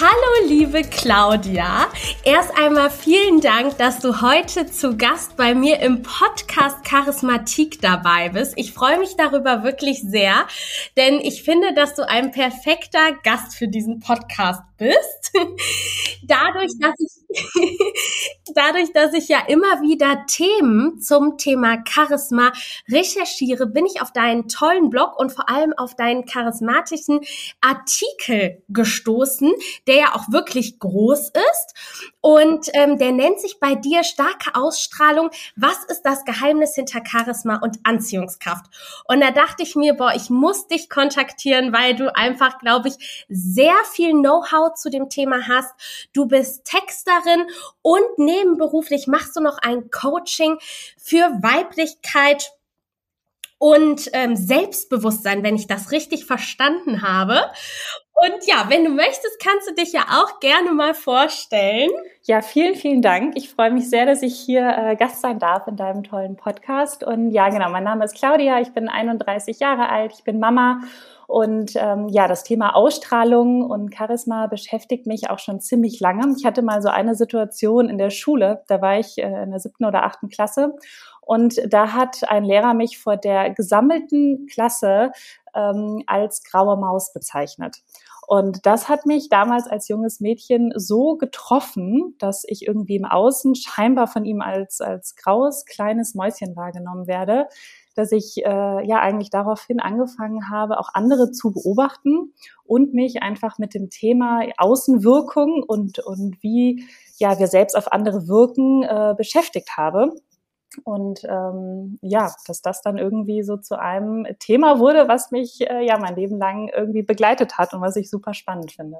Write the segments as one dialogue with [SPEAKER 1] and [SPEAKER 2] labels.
[SPEAKER 1] Hallo liebe Claudia, erst einmal vielen Dank, dass du heute zu Gast bei mir im Podcast Charismatik dabei bist. Ich freue mich darüber wirklich sehr, denn ich finde, dass du ein perfekter Gast für diesen Podcast bist. dadurch, dass ich, dadurch, dass ich ja immer wieder Themen zum Thema Charisma recherchiere, bin ich auf deinen tollen Blog und vor allem auf deinen charismatischen Artikel gestoßen, der ja auch wirklich groß ist. Und ähm, der nennt sich bei dir starke Ausstrahlung. Was ist das Geheimnis hinter Charisma und Anziehungskraft? Und da dachte ich mir, boah, ich muss dich kontaktieren, weil du einfach, glaube ich, sehr viel Know-how zu dem Thema hast. Du bist Texterin und nebenberuflich machst du noch ein Coaching für Weiblichkeit und ähm, Selbstbewusstsein, wenn ich das richtig verstanden habe. Und ja, wenn du möchtest, kannst du dich ja auch gerne mal vorstellen.
[SPEAKER 2] Ja, vielen, vielen Dank. Ich freue mich sehr, dass ich hier äh, Gast sein darf in deinem tollen Podcast. Und ja, genau, mein Name ist Claudia, ich bin 31 Jahre alt, ich bin Mama und ähm, ja, das Thema Ausstrahlung und Charisma beschäftigt mich auch schon ziemlich lange. Ich hatte mal so eine Situation in der Schule, da war ich äh, in der siebten oder achten Klasse und da hat ein Lehrer mich vor der gesammelten Klasse ähm, als graue Maus bezeichnet. Und das hat mich damals als junges Mädchen so getroffen, dass ich irgendwie im Außen scheinbar von ihm als, als graues, kleines Mäuschen wahrgenommen werde, dass ich äh, ja eigentlich daraufhin angefangen habe, auch andere zu beobachten und mich einfach mit dem Thema Außenwirkung und, und wie ja wir selbst auf andere wirken äh, beschäftigt habe. Und ähm, ja, dass das dann irgendwie so zu einem Thema wurde, was mich äh, ja mein Leben lang irgendwie begleitet hat und was ich super spannend finde.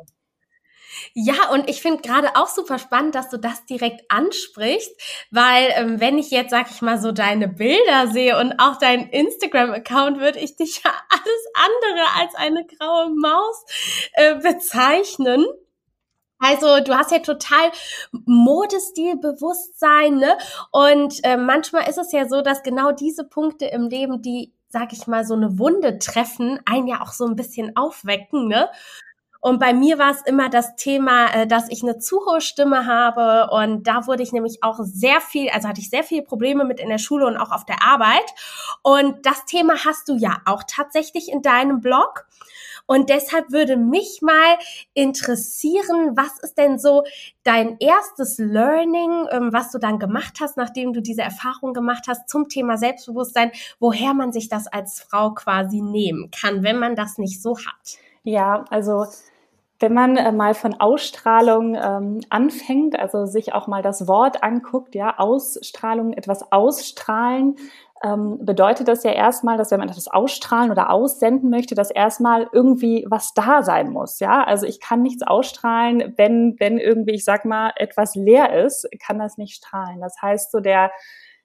[SPEAKER 1] Ja, und ich finde gerade auch super spannend, dass du das direkt ansprichst, weil ähm, wenn ich jetzt, sag ich mal, so deine Bilder sehe und auch dein Instagram-Account, würde ich dich ja alles andere als eine graue Maus äh, bezeichnen. Also du hast ja total Modestilbewusstsein, ne? Und äh, manchmal ist es ja so, dass genau diese Punkte im Leben, die, sag ich mal, so eine Wunde treffen, einen ja auch so ein bisschen aufwecken, ne? Und bei mir war es immer das Thema, äh, dass ich eine zu hohe Stimme habe. Und da wurde ich nämlich auch sehr viel, also hatte ich sehr viele Probleme mit in der Schule und auch auf der Arbeit. Und das Thema hast du ja auch tatsächlich in deinem Blog. Und deshalb würde mich mal interessieren, was ist denn so dein erstes Learning, ähm, was du dann gemacht hast, nachdem du diese Erfahrung gemacht hast zum Thema Selbstbewusstsein, woher man sich das als Frau quasi nehmen kann, wenn man das nicht so hat?
[SPEAKER 2] Ja, also wenn man äh, mal von Ausstrahlung ähm, anfängt, also sich auch mal das Wort anguckt, ja, Ausstrahlung, etwas ausstrahlen, ähm, bedeutet das ja erstmal, dass wenn man etwas ausstrahlen oder aussenden möchte, dass erstmal irgendwie was da sein muss. Ja, also ich kann nichts ausstrahlen, wenn, wenn irgendwie, ich sag mal, etwas leer ist, kann das nicht strahlen. Das heißt, so der,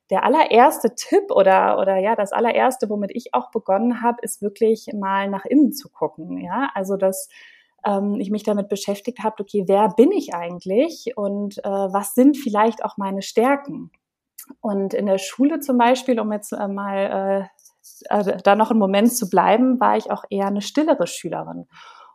[SPEAKER 2] der allererste Tipp oder, oder ja, das allererste, womit ich auch begonnen habe, ist wirklich mal nach innen zu gucken. Ja, also dass ähm, ich mich damit beschäftigt habe, okay, wer bin ich eigentlich und äh, was sind vielleicht auch meine Stärken? Und in der Schule zum Beispiel, um jetzt äh, mal äh, äh, da noch einen Moment zu bleiben, war ich auch eher eine stillere Schülerin.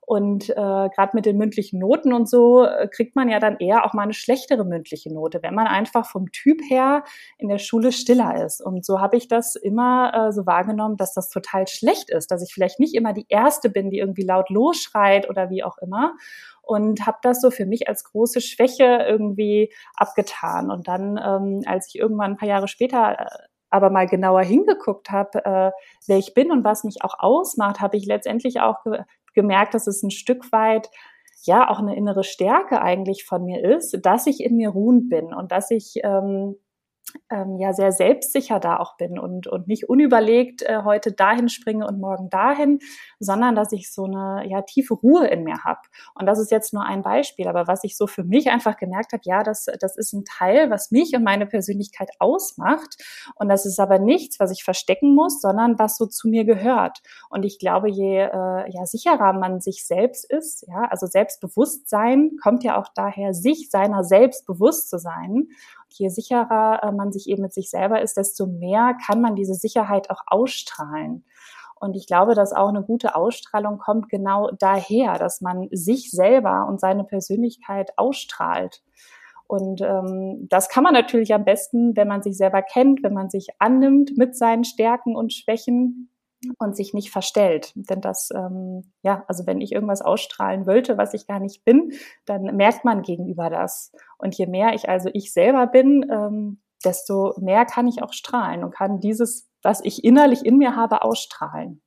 [SPEAKER 2] Und äh, gerade mit den mündlichen Noten und so äh, kriegt man ja dann eher auch mal eine schlechtere mündliche Note, wenn man einfach vom Typ her in der Schule stiller ist. Und so habe ich das immer äh, so wahrgenommen, dass das total schlecht ist, dass ich vielleicht nicht immer die Erste bin, die irgendwie laut losschreit oder wie auch immer und habe das so für mich als große Schwäche irgendwie abgetan. Und dann, ähm, als ich irgendwann ein paar Jahre später äh, aber mal genauer hingeguckt habe, äh, wer ich bin und was mich auch ausmacht, habe ich letztendlich auch gemerkt, dass es ein Stück weit ja auch eine innere Stärke eigentlich von mir ist, dass ich in mir ruhend bin und dass ich ähm, ähm, ja sehr selbstsicher da auch bin und, und nicht unüberlegt äh, heute dahin springe und morgen dahin, sondern dass ich so eine ja tiefe Ruhe in mir habe. Und das ist jetzt nur ein Beispiel, aber was ich so für mich einfach gemerkt habe, ja, das, das ist ein Teil, was mich und meine Persönlichkeit ausmacht. Und das ist aber nichts, was ich verstecken muss, sondern was so zu mir gehört. Und ich glaube, je äh, ja, sicherer man sich selbst ist, ja, also Selbstbewusstsein kommt ja auch daher, sich seiner selbst bewusst zu sein je sicherer äh, man sich eben mit sich selber ist, desto mehr kann man diese Sicherheit auch ausstrahlen. Und ich glaube, dass auch eine gute Ausstrahlung kommt genau daher, dass man sich selber und seine Persönlichkeit ausstrahlt. Und ähm, das kann man natürlich am besten, wenn man sich selber kennt, wenn man sich annimmt mit seinen Stärken und Schwächen und sich nicht verstellt. Denn das, ähm, ja, also wenn ich irgendwas ausstrahlen wollte, was ich gar nicht bin, dann merkt man gegenüber das. Und je mehr ich also ich selber bin, ähm, desto mehr kann ich auch strahlen und kann dieses, was ich innerlich in mir habe, ausstrahlen.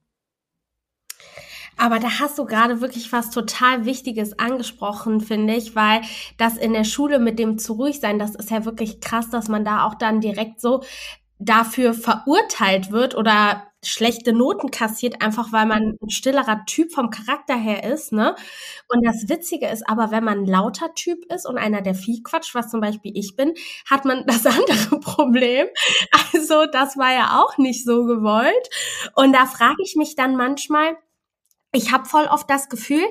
[SPEAKER 1] Aber da hast du gerade wirklich was total Wichtiges angesprochen, finde ich, weil das in der Schule mit dem zu ruhig sein, das ist ja wirklich krass, dass man da auch dann direkt so dafür verurteilt wird oder schlechte Noten kassiert, einfach weil man ein stillerer Typ vom Charakter her ist, ne? Und das Witzige ist aber, wenn man ein lauter Typ ist und einer, der viel quatscht, was zum Beispiel ich bin, hat man das andere Problem. Also das war ja auch nicht so gewollt. Und da frage ich mich dann manchmal, ich habe voll oft das Gefühl,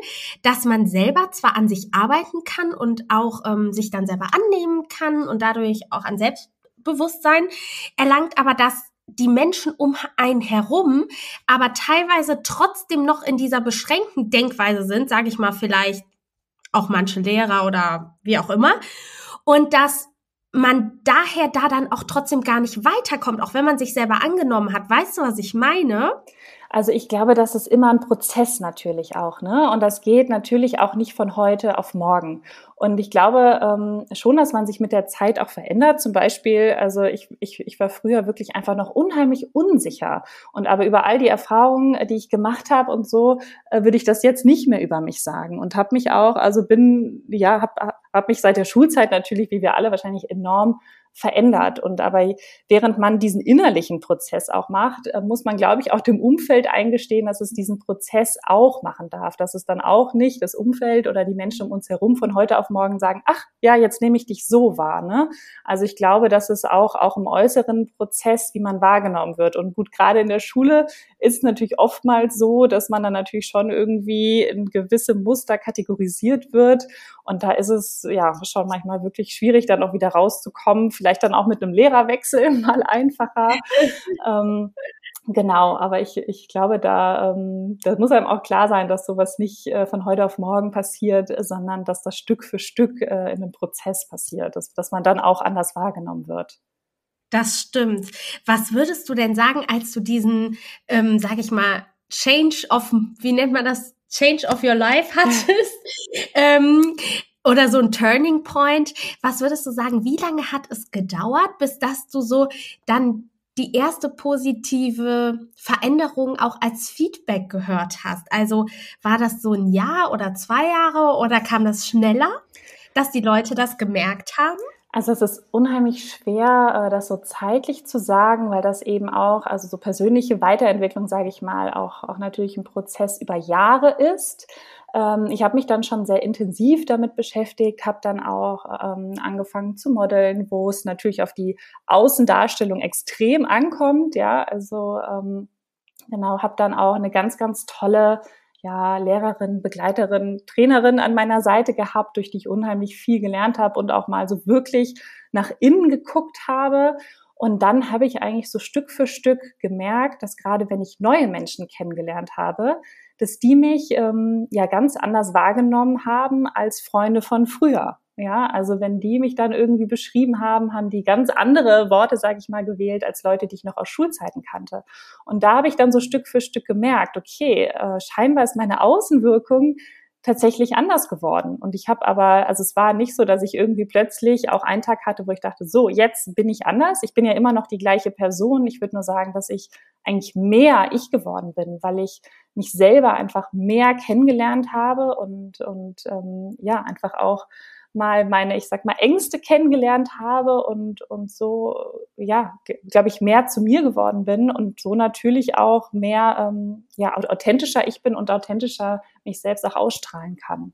[SPEAKER 1] dass man selber zwar an sich arbeiten kann und auch ähm, sich dann selber annehmen kann und dadurch auch an Selbstbewusstsein erlangt, aber dass die Menschen um einen herum, aber teilweise trotzdem noch in dieser beschränkten Denkweise sind, sage ich mal vielleicht auch manche Lehrer oder wie auch immer, und dass man daher da dann auch trotzdem gar nicht weiterkommt, auch wenn man sich selber angenommen hat. Weißt du, was ich meine?
[SPEAKER 2] Also ich glaube, das ist immer ein Prozess natürlich auch, ne? Und das geht natürlich auch nicht von heute auf morgen. Und ich glaube ähm, schon, dass man sich mit der Zeit auch verändert. Zum Beispiel, also ich, ich, ich war früher wirklich einfach noch unheimlich unsicher. Und aber über all die Erfahrungen, die ich gemacht habe und so, äh, würde ich das jetzt nicht mehr über mich sagen. Und habe mich auch, also bin, ja, habe hab mich seit der Schulzeit natürlich, wie wir alle wahrscheinlich enorm verändert. Und aber während man diesen innerlichen Prozess auch macht, äh, muss man, glaube ich, auch dem Umfeld eingestehen, dass es diesen Prozess auch machen darf. Dass es dann auch nicht das Umfeld oder die Menschen um uns herum von heute auf morgen sagen, ach ja, jetzt nehme ich dich so wahr. Ne? Also ich glaube, dass es auch, auch im äußeren Prozess, wie man wahrgenommen wird. Und gut, gerade in der Schule ist natürlich oftmals so, dass man dann natürlich schon irgendwie in gewisse Muster kategorisiert wird. Und da ist es ja schon manchmal wirklich schwierig, dann auch wieder rauszukommen vielleicht dann auch mit einem Lehrerwechsel mal einfacher. ähm, Genau, aber ich, ich glaube, da ähm, das muss einem auch klar sein, dass sowas nicht äh, von heute auf morgen passiert, sondern dass das Stück für Stück äh, in einem Prozess passiert, dass, dass man dann auch anders wahrgenommen wird.
[SPEAKER 1] Das stimmt. Was würdest du denn sagen, als du diesen, ähm, sag ich mal, Change of, wie nennt man das, Change of your life hattest? ähm, oder so ein Turning Point. Was würdest du sagen, wie lange hat es gedauert, bis dass du so dann die erste positive Veränderung auch als Feedback gehört hast? Also war das so ein Jahr oder zwei Jahre oder kam das schneller, dass die Leute das gemerkt haben?
[SPEAKER 2] Also es ist unheimlich schwer, äh, das so zeitlich zu sagen, weil das eben auch, also so persönliche Weiterentwicklung, sage ich mal, auch, auch natürlich ein Prozess über Jahre ist. Ähm, ich habe mich dann schon sehr intensiv damit beschäftigt, habe dann auch ähm, angefangen zu modeln, wo es natürlich auf die Außendarstellung extrem ankommt. Ja, also ähm, genau, habe dann auch eine ganz, ganz tolle ja, Lehrerin, Begleiterin, Trainerin an meiner Seite gehabt, durch die ich unheimlich viel gelernt habe und auch mal so wirklich nach innen geguckt habe. Und dann habe ich eigentlich so Stück für Stück gemerkt, dass gerade wenn ich neue Menschen kennengelernt habe, dass die mich ähm, ja ganz anders wahrgenommen haben als Freunde von früher. Ja, also wenn die mich dann irgendwie beschrieben haben, haben die ganz andere Worte, sage ich mal, gewählt als Leute, die ich noch aus Schulzeiten kannte. Und da habe ich dann so Stück für Stück gemerkt, okay, äh, scheinbar ist meine Außenwirkung tatsächlich anders geworden. Und ich habe aber, also es war nicht so, dass ich irgendwie plötzlich auch einen Tag hatte, wo ich dachte, so, jetzt bin ich anders. Ich bin ja immer noch die gleiche Person. Ich würde nur sagen, dass ich eigentlich mehr ich geworden bin, weil ich mich selber einfach mehr kennengelernt habe und, und ähm, ja, einfach auch mal meine, ich sag mal, Ängste kennengelernt habe und, und so, ja, glaube ich, mehr zu mir geworden bin und so natürlich auch mehr, ähm, ja, authentischer ich bin und authentischer mich selbst auch ausstrahlen kann.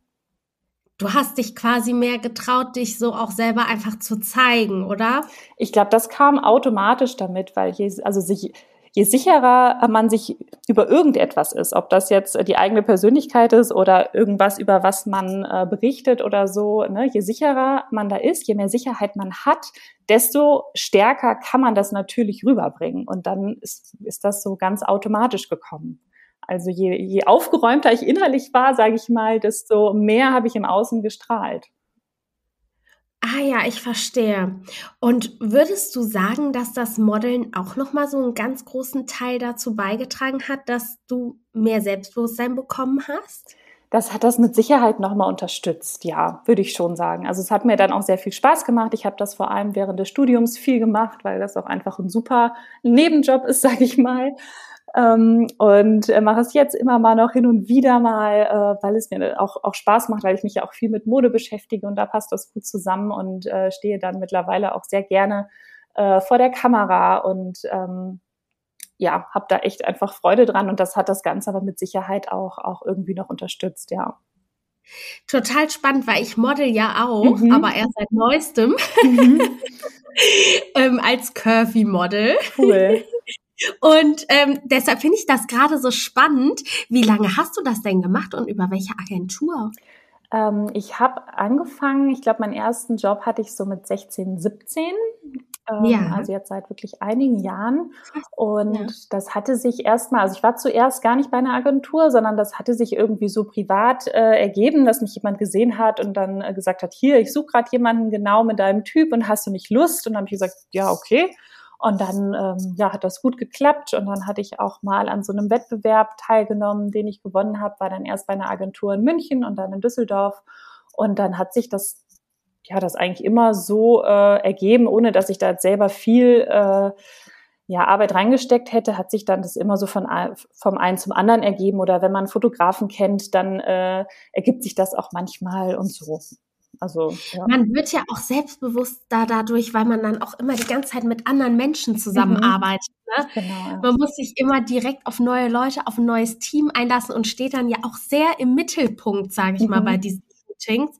[SPEAKER 1] Du hast dich quasi mehr getraut, dich so auch selber einfach zu zeigen, oder?
[SPEAKER 2] Ich glaube, das kam automatisch damit, weil je, also sich, je sicherer man sich über irgendetwas ist, ob das jetzt die eigene Persönlichkeit ist oder irgendwas, über was man äh, berichtet oder so, ne, je sicherer man da ist, je mehr Sicherheit man hat, desto stärker kann man das natürlich rüberbringen. Und dann ist, ist das so ganz automatisch gekommen. Also je, je aufgeräumter ich innerlich war, sage ich mal, desto mehr habe ich im Außen gestrahlt.
[SPEAKER 1] Ah ja, ich verstehe. Und würdest du sagen, dass das Modeln auch noch mal so einen ganz großen Teil dazu beigetragen hat, dass du mehr Selbstbewusstsein bekommen hast?
[SPEAKER 2] Das hat das mit Sicherheit noch mal unterstützt, ja, würde ich schon sagen. Also es hat mir dann auch sehr viel Spaß gemacht. Ich habe das vor allem während des Studiums viel gemacht, weil das auch einfach ein super Nebenjob ist, sage ich mal. Ähm, und äh, mache es jetzt immer mal noch hin und wieder mal, äh, weil es mir auch, auch Spaß macht, weil ich mich ja auch viel mit Mode beschäftige und da passt das gut zusammen und äh, stehe dann mittlerweile auch sehr gerne äh, vor der Kamera und ähm, ja, habe da echt einfach Freude dran und das hat das Ganze aber mit Sicherheit auch, auch irgendwie noch unterstützt, ja.
[SPEAKER 1] Total spannend, weil ich model ja auch, mhm. aber erst seit neuestem mhm. ähm, als Curvy-Model. Cool. Und ähm, deshalb finde ich das gerade so spannend. Wie lange hast du das denn gemacht und über welche Agentur?
[SPEAKER 2] Ähm, ich habe angefangen, ich glaube, meinen ersten Job hatte ich so mit 16, 17. Ähm, ja. Also jetzt seit wirklich einigen Jahren. Und ja. das hatte sich erstmal, also ich war zuerst gar nicht bei einer Agentur, sondern das hatte sich irgendwie so privat äh, ergeben, dass mich jemand gesehen hat und dann äh, gesagt hat, hier, ich suche gerade jemanden genau mit deinem Typ und hast du nicht Lust? Und dann habe ich gesagt, ja, okay. Und dann ähm, ja, hat das gut geklappt und dann hatte ich auch mal an so einem Wettbewerb teilgenommen, den ich gewonnen habe, war dann erst bei einer Agentur in München und dann in Düsseldorf. Und dann hat sich das ja das eigentlich immer so äh, ergeben, ohne dass ich da selber viel äh, ja, Arbeit reingesteckt hätte, hat sich dann das immer so von, vom einen zum anderen ergeben. Oder wenn man Fotografen kennt, dann äh, ergibt sich das auch manchmal und so. Also,
[SPEAKER 1] ja. Man wird ja auch selbstbewusster dadurch, weil man dann auch immer die ganze Zeit mit anderen Menschen zusammenarbeitet. Mhm. Ne? Genau, ja. Man muss sich immer direkt auf neue Leute, auf ein neues Team einlassen und steht dann ja auch sehr im Mittelpunkt, sage ich mhm. mal, bei diesen Meetings,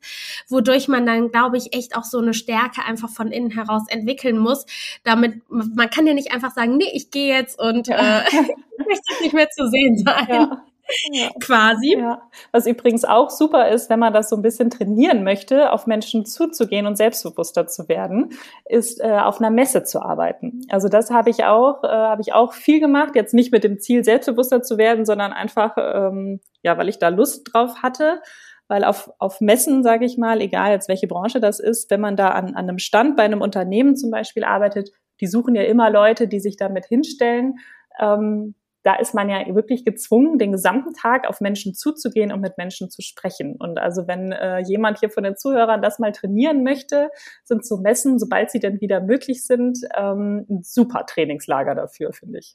[SPEAKER 1] wodurch man dann, glaube ich, echt auch so eine Stärke einfach von innen heraus entwickeln muss. Damit, man kann ja nicht einfach sagen, nee, ich gehe jetzt und ja. äh, ich möchte nicht mehr zu sehen sein. Ja. Ja. quasi. Ja.
[SPEAKER 2] Was übrigens auch super ist, wenn man das so ein bisschen trainieren möchte, auf Menschen zuzugehen und selbstbewusster zu werden, ist äh, auf einer Messe zu arbeiten. Also das habe ich auch, äh, habe ich auch viel gemacht. Jetzt nicht mit dem Ziel, selbstbewusster zu werden, sondern einfach, ähm, ja, weil ich da Lust drauf hatte. Weil auf, auf Messen, sage ich mal, egal jetzt welche Branche das ist, wenn man da an, an einem Stand bei einem Unternehmen zum Beispiel arbeitet, die suchen ja immer Leute, die sich damit hinstellen. Ähm, da ist man ja wirklich gezwungen, den gesamten Tag auf Menschen zuzugehen und mit Menschen zu sprechen. Und also wenn äh, jemand hier von den Zuhörern das mal trainieren möchte, sind so Messen, sobald sie denn wieder möglich sind, ähm, ein super Trainingslager dafür, finde ich.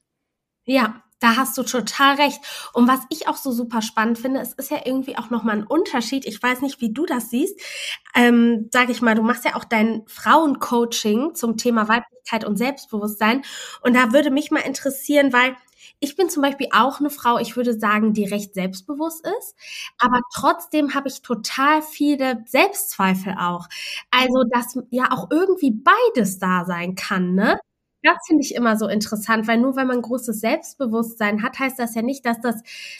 [SPEAKER 1] Ja, da hast du total recht. Und was ich auch so super spannend finde, es ist ja irgendwie auch nochmal ein Unterschied. Ich weiß nicht, wie du das siehst. Ähm, sag ich mal, du machst ja auch dein Frauencoaching zum Thema Weiblichkeit und Selbstbewusstsein. Und da würde mich mal interessieren, weil ich bin zum Beispiel auch eine Frau, ich würde sagen, die recht selbstbewusst ist, aber trotzdem habe ich total viele Selbstzweifel auch. Also, dass ja auch irgendwie beides da sein kann, ne? Das finde ich immer so interessant, weil nur wenn man großes Selbstbewusstsein hat, heißt das ja nicht, dass das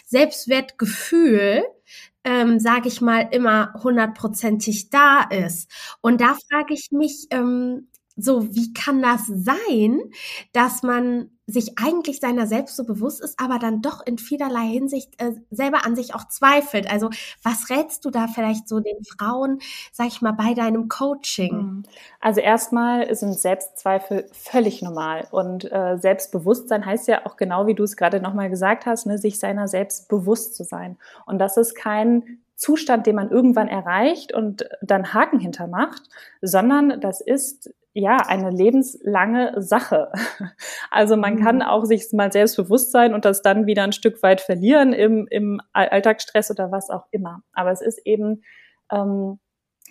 [SPEAKER 1] Selbstwertgefühl ähm, sage ich mal, immer hundertprozentig da ist. Und da frage ich mich, ähm, so, wie kann das sein, dass man sich eigentlich seiner selbst so bewusst ist, aber dann doch in vielerlei Hinsicht äh, selber an sich auch zweifelt. Also was rätst du da vielleicht so den Frauen, sag ich mal, bei deinem Coaching? Mhm.
[SPEAKER 2] Also erstmal sind Selbstzweifel völlig normal und äh, Selbstbewusstsein heißt ja auch genau, wie du es gerade nochmal gesagt hast, ne, sich seiner selbst bewusst zu sein. Und das ist kein Zustand, den man irgendwann erreicht und dann Haken hintermacht, sondern das ist ja, eine lebenslange Sache. Also man kann mhm. auch sich mal selbstbewusst sein und das dann wieder ein Stück weit verlieren im, im Alltagsstress oder was auch immer. Aber es ist eben ähm,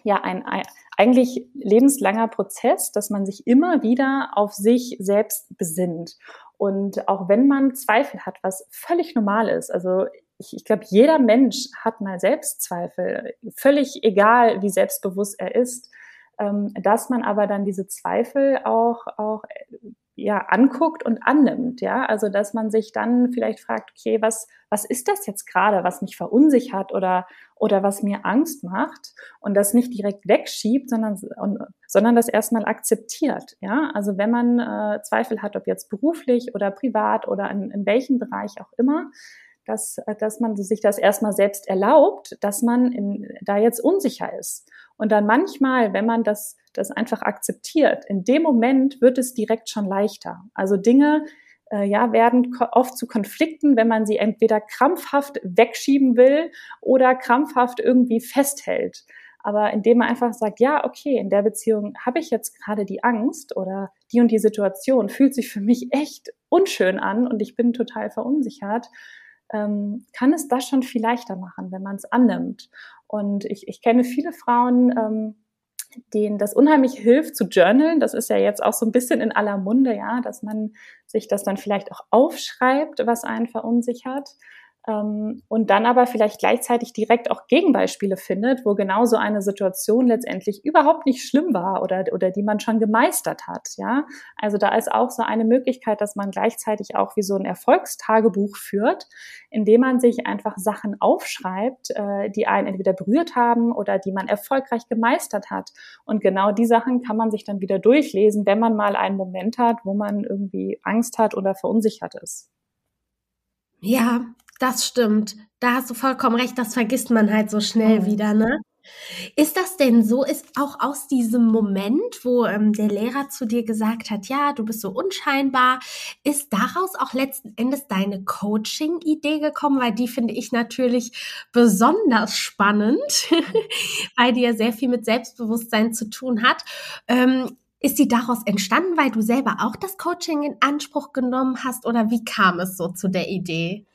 [SPEAKER 2] ja ein, ein eigentlich lebenslanger Prozess, dass man sich immer wieder auf sich selbst besinnt. Und auch wenn man Zweifel hat, was völlig normal ist, also ich, ich glaube, jeder Mensch hat mal Selbstzweifel, völlig egal, wie selbstbewusst er ist, dass man aber dann diese Zweifel auch, auch ja, anguckt und annimmt, ja. Also, dass man sich dann vielleicht fragt, okay, was, was ist das jetzt gerade, was mich verunsichert oder, oder was mir Angst macht und das nicht direkt wegschiebt, sondern, sondern das erstmal akzeptiert, ja. Also, wenn man äh, Zweifel hat, ob jetzt beruflich oder privat oder in, in welchem Bereich auch immer, dass, dass man sich das erstmal selbst erlaubt, dass man in, da jetzt unsicher ist. Und dann manchmal, wenn man das, das einfach akzeptiert, in dem Moment wird es direkt schon leichter. Also Dinge, äh, ja, werden oft zu Konflikten, wenn man sie entweder krampfhaft wegschieben will oder krampfhaft irgendwie festhält. Aber indem man einfach sagt, ja, okay, in der Beziehung habe ich jetzt gerade die Angst oder die und die Situation fühlt sich für mich echt unschön an und ich bin total verunsichert, ähm, kann es das schon viel leichter machen, wenn man es annimmt. Und ich, ich kenne viele Frauen, ähm, denen das unheimlich hilft zu journalen. Das ist ja jetzt auch so ein bisschen in aller Munde, ja, dass man sich das dann vielleicht auch aufschreibt, was einen verunsichert. Ähm, und dann aber vielleicht gleichzeitig direkt auch Gegenbeispiele findet, wo genau so eine Situation letztendlich überhaupt nicht schlimm war oder, oder die man schon gemeistert hat. Ja, also da ist auch so eine Möglichkeit, dass man gleichzeitig auch wie so ein Erfolgstagebuch führt, indem man sich einfach Sachen aufschreibt, äh, die einen entweder berührt haben oder die man erfolgreich gemeistert hat. Und genau die Sachen kann man sich dann wieder durchlesen, wenn man mal einen Moment hat, wo man irgendwie Angst hat oder verunsichert ist.
[SPEAKER 1] Ja, das stimmt. Da hast du vollkommen recht. Das vergisst man halt so schnell mhm. wieder, ne? Ist das denn so, ist auch aus diesem Moment, wo ähm, der Lehrer zu dir gesagt hat, ja, du bist so unscheinbar, ist daraus auch letzten Endes deine Coaching-Idee gekommen? Weil die finde ich natürlich besonders spannend, weil die ja sehr viel mit Selbstbewusstsein zu tun hat. Ähm, ist die daraus entstanden, weil du selber auch das Coaching in Anspruch genommen hast oder wie kam es so zu der Idee?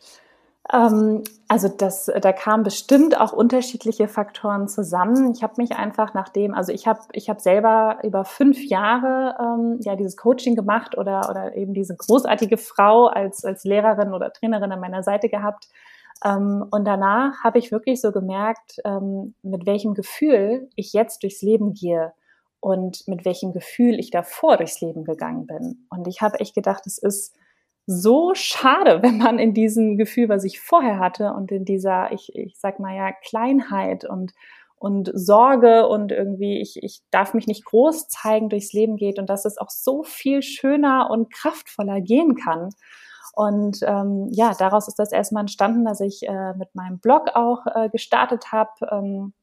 [SPEAKER 2] Ähm, also das, da kamen bestimmt auch unterschiedliche Faktoren zusammen. Ich habe mich einfach nachdem, also ich habe ich hab selber über fünf Jahre ähm, ja dieses Coaching gemacht oder oder eben diese großartige Frau als als Lehrerin oder Trainerin an meiner Seite gehabt. Ähm, und danach habe ich wirklich so gemerkt, ähm, mit welchem Gefühl ich jetzt durchs Leben gehe und mit welchem Gefühl ich davor durchs Leben gegangen bin. Und ich habe echt gedacht, es ist so schade, wenn man in diesem Gefühl, was ich vorher hatte und in dieser, ich, ich sag mal ja, Kleinheit und, und Sorge und irgendwie, ich, ich darf mich nicht groß zeigen, durchs Leben geht und dass es auch so viel schöner und kraftvoller gehen kann. Und ähm, ja, daraus ist das erstmal entstanden, dass ich äh, mit meinem Blog auch äh, gestartet habe. Ähm,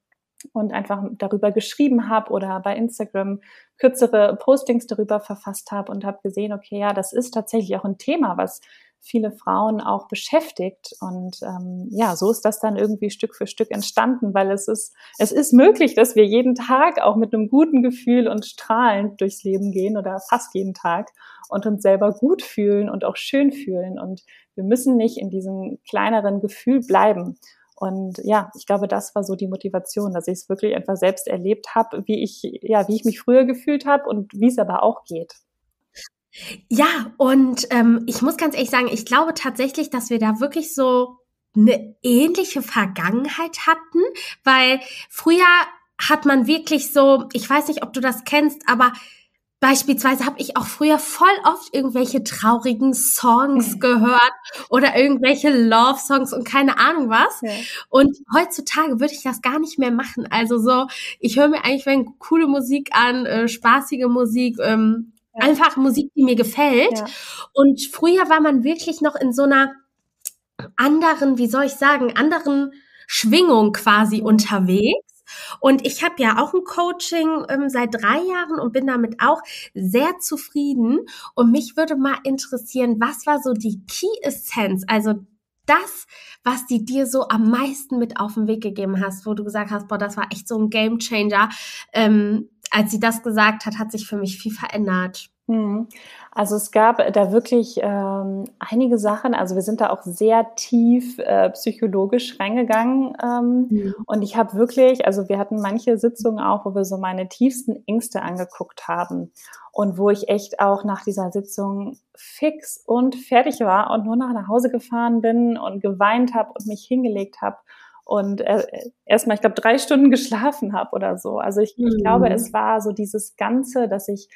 [SPEAKER 2] und einfach darüber geschrieben habe oder bei Instagram kürzere Postings darüber verfasst habe und habe gesehen, okay, ja, das ist tatsächlich auch ein Thema, was viele Frauen auch beschäftigt. Und ähm, ja, so ist das dann irgendwie Stück für Stück entstanden, weil es ist, es ist möglich, dass wir jeden Tag auch mit einem guten Gefühl und strahlend durchs Leben gehen oder fast jeden Tag und uns selber gut fühlen und auch schön fühlen. Und wir müssen nicht in diesem kleineren Gefühl bleiben. Und ja, ich glaube, das war so die Motivation, dass ich es wirklich einfach selbst erlebt habe, wie ich, ja, wie ich mich früher gefühlt habe und wie es aber auch geht.
[SPEAKER 1] Ja, und ähm, ich muss ganz ehrlich sagen, ich glaube tatsächlich, dass wir da wirklich so eine ähnliche Vergangenheit hatten, weil früher hat man wirklich so, ich weiß nicht, ob du das kennst, aber Beispielsweise habe ich auch früher voll oft irgendwelche traurigen Songs gehört oder irgendwelche Love-Songs und keine Ahnung was. Ja. Und heutzutage würde ich das gar nicht mehr machen. Also so, ich höre mir eigentlich wenn coole Musik an, äh, spaßige Musik, ähm, ja. einfach Musik, die mir gefällt. Ja. Und früher war man wirklich noch in so einer anderen, wie soll ich sagen, anderen Schwingung quasi unterwegs. Und ich habe ja auch ein Coaching ähm, seit drei Jahren und bin damit auch sehr zufrieden. Und mich würde mal interessieren, was war so die Key Essence, also das, was die dir so am meisten mit auf den Weg gegeben hast, wo du gesagt hast, boah, das war echt so ein Game Changer. Ähm, als sie das gesagt hat, hat sich für mich viel verändert.
[SPEAKER 2] Mhm. Also es gab da wirklich ähm, einige Sachen. Also wir sind da auch sehr tief äh, psychologisch reingegangen. Ähm, mhm. Und ich habe wirklich, also wir hatten manche Sitzungen auch, wo wir so meine tiefsten Ängste angeguckt haben. Und wo ich echt auch nach dieser Sitzung fix und fertig war und nur noch nach Hause gefahren bin und geweint habe und mich hingelegt habe und äh, erstmal, ich glaube, drei Stunden geschlafen habe oder so. Also ich, ich glaube, mhm. es war so dieses Ganze, dass ich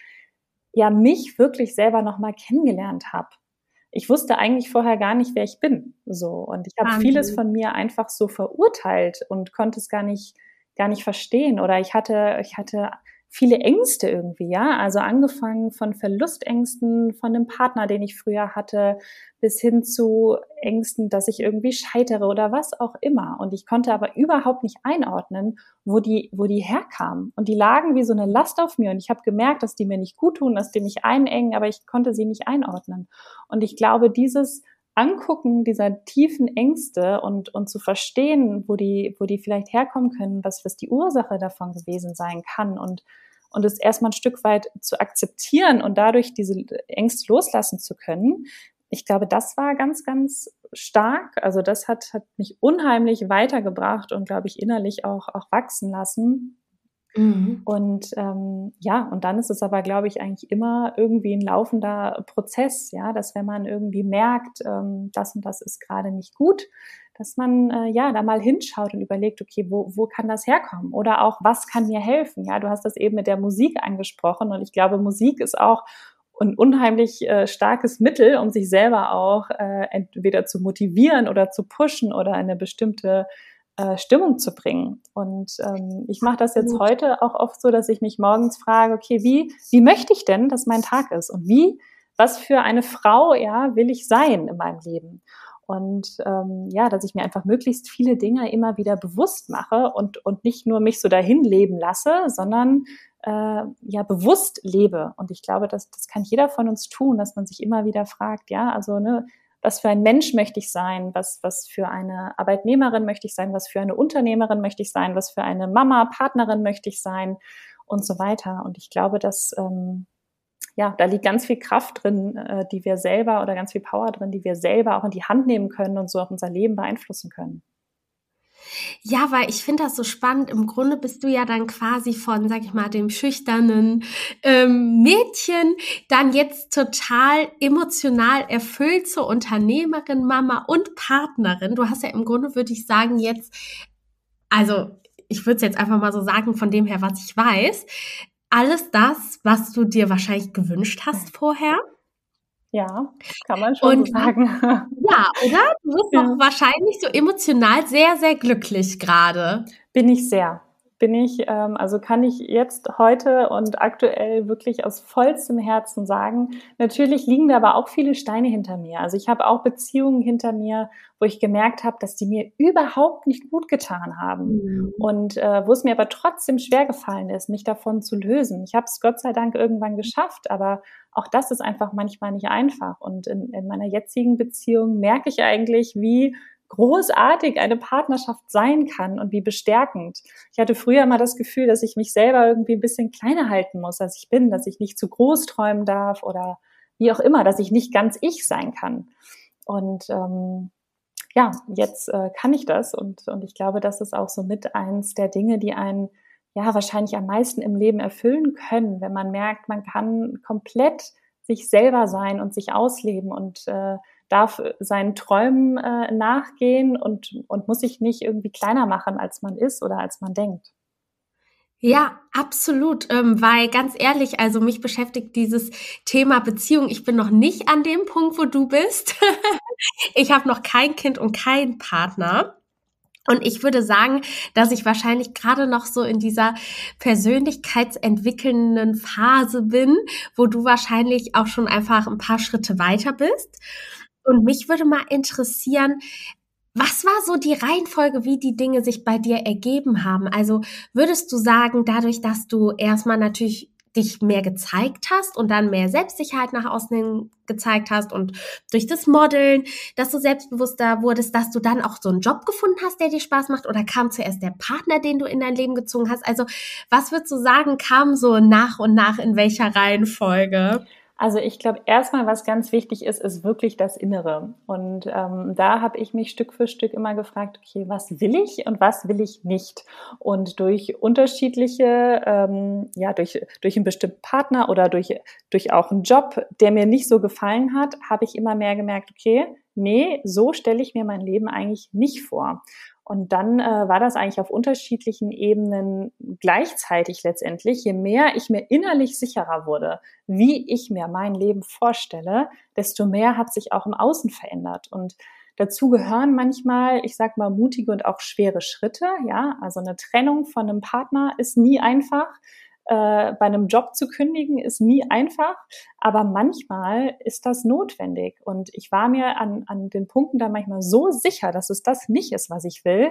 [SPEAKER 2] ja mich wirklich selber nochmal kennengelernt habe. Ich wusste eigentlich vorher gar nicht, wer ich bin. So. Und ich habe vieles von mir einfach so verurteilt und konnte es gar nicht, gar nicht verstehen. Oder ich hatte, ich hatte viele Ängste irgendwie, ja. Also angefangen von Verlustängsten von dem Partner, den ich früher hatte, bis hin zu Ängsten, dass ich irgendwie scheitere oder was auch immer. Und ich konnte aber überhaupt nicht einordnen, wo die, wo die herkamen. Und die lagen wie so eine Last auf mir. Und ich habe gemerkt, dass die mir nicht gut tun, dass die mich einengen, aber ich konnte sie nicht einordnen. Und ich glaube, dieses Angucken dieser tiefen Ängste und, und zu verstehen, wo die, wo die vielleicht herkommen können, was, was die Ursache davon gewesen sein kann und, und es erstmal ein Stück weit zu akzeptieren und dadurch diese Ängste loslassen zu können. Ich glaube, das war ganz, ganz stark. Also das hat, hat mich unheimlich weitergebracht und, glaube ich, innerlich auch, auch wachsen lassen. Mhm. Und ähm, ja, und dann ist es aber, glaube ich, eigentlich immer irgendwie ein laufender Prozess, ja, dass wenn man irgendwie merkt, ähm, das und das ist gerade nicht gut, dass man äh, ja da mal hinschaut und überlegt, okay, wo, wo kann das herkommen? Oder auch, was kann mir helfen? Ja, du hast das eben mit der Musik angesprochen und ich glaube, Musik ist auch ein unheimlich äh, starkes Mittel, um sich selber auch äh, entweder zu motivieren oder zu pushen oder eine bestimmte äh, Stimmung zu bringen. Und ähm, ich mache das jetzt heute auch oft so, dass ich mich morgens frage, okay, wie, wie möchte ich denn, dass mein Tag ist? Und wie, was für eine Frau, ja, will ich sein in meinem Leben? Und ähm, ja, dass ich mir einfach möglichst viele Dinge immer wieder bewusst mache und, und nicht nur mich so dahin leben lasse, sondern äh, ja bewusst lebe. Und ich glaube, dass das kann jeder von uns tun, dass man sich immer wieder fragt, ja, also ne, was für ein Mensch möchte ich sein, was, was für eine Arbeitnehmerin möchte ich sein, was für eine Unternehmerin möchte ich sein, was für eine Mama, Partnerin möchte ich sein und so weiter. Und ich glaube, dass ähm, ja, da liegt ganz viel Kraft drin, äh, die wir selber oder ganz viel Power drin, die wir selber auch in die Hand nehmen können und so auch unser Leben beeinflussen können.
[SPEAKER 1] Ja, weil ich finde das so spannend. Im Grunde bist du ja dann quasi von, sag ich mal, dem schüchternen ähm, Mädchen dann jetzt total emotional erfüllt zur Unternehmerin, Mama und Partnerin. Du hast ja im Grunde, würde ich sagen, jetzt, also ich würde es jetzt einfach mal so sagen, von dem her, was ich weiß, alles das, was du dir wahrscheinlich gewünscht hast vorher.
[SPEAKER 2] Ja, kann man schon und, so sagen.
[SPEAKER 1] Ja, oder? Du bist ja. wahrscheinlich so emotional sehr, sehr glücklich gerade.
[SPEAKER 2] Bin ich sehr bin ich, ähm, also kann ich jetzt heute und aktuell wirklich aus vollstem Herzen sagen, natürlich liegen da aber auch viele Steine hinter mir. Also ich habe auch Beziehungen hinter mir, wo ich gemerkt habe, dass die mir überhaupt nicht gut getan haben mhm. und äh, wo es mir aber trotzdem schwer gefallen ist, mich davon zu lösen. Ich habe es Gott sei Dank irgendwann geschafft, aber auch das ist einfach manchmal nicht einfach. Und in, in meiner jetzigen Beziehung merke ich eigentlich, wie großartig eine Partnerschaft sein kann und wie bestärkend. Ich hatte früher mal das Gefühl, dass ich mich selber irgendwie ein bisschen kleiner halten muss, als ich bin, dass ich nicht zu groß träumen darf oder wie auch immer, dass ich nicht ganz ich sein kann. Und ähm, ja, jetzt äh, kann ich das und, und ich glaube, das ist auch so mit eins der Dinge, die einen ja wahrscheinlich am meisten im Leben erfüllen können, wenn man merkt, man kann komplett sich selber sein und sich ausleben und äh, darf seinen Träumen äh, nachgehen und, und muss sich nicht irgendwie kleiner machen, als man ist oder als man denkt.
[SPEAKER 1] Ja, absolut, ähm, weil ganz ehrlich, also mich beschäftigt dieses Thema Beziehung. Ich bin noch nicht an dem Punkt, wo du bist. ich habe noch kein Kind und keinen Partner. Und ich würde sagen, dass ich wahrscheinlich gerade noch so in dieser persönlichkeitsentwickelnden Phase bin, wo du wahrscheinlich auch schon einfach ein paar Schritte weiter bist. Und mich würde mal interessieren, was war so die Reihenfolge, wie die Dinge sich bei dir ergeben haben? Also würdest du sagen, dadurch, dass du erstmal natürlich dich mehr gezeigt hast und dann mehr Selbstsicherheit nach außen hin gezeigt hast und durch das Modeln, dass du selbstbewusster wurdest, dass du dann auch so einen Job gefunden hast, der dir Spaß macht oder kam zuerst der Partner, den du in dein Leben gezogen hast? Also was würdest du sagen, kam so nach und nach in welcher Reihenfolge?
[SPEAKER 2] Also ich glaube, erstmal, was ganz wichtig ist, ist wirklich das Innere. Und ähm, da habe ich mich Stück für Stück immer gefragt, okay, was will ich und was will ich nicht? Und durch unterschiedliche, ähm, ja, durch, durch einen bestimmten Partner oder durch, durch auch einen Job, der mir nicht so gefallen hat, habe ich immer mehr gemerkt, okay, nee, so stelle ich mir mein Leben eigentlich nicht vor. Und dann äh, war das eigentlich auf unterschiedlichen Ebenen gleichzeitig letztendlich. Je mehr ich mir innerlich sicherer wurde, wie ich mir mein Leben vorstelle, desto mehr hat sich auch im Außen verändert. Und dazu gehören manchmal, ich sag mal, mutige und auch schwere Schritte. Ja, also eine Trennung von einem Partner ist nie einfach äh, bei einem Job zu kündigen ist nie einfach, aber manchmal ist das notwendig. Und ich war mir an, an den Punkten da manchmal so sicher, dass es das nicht ist, was ich will,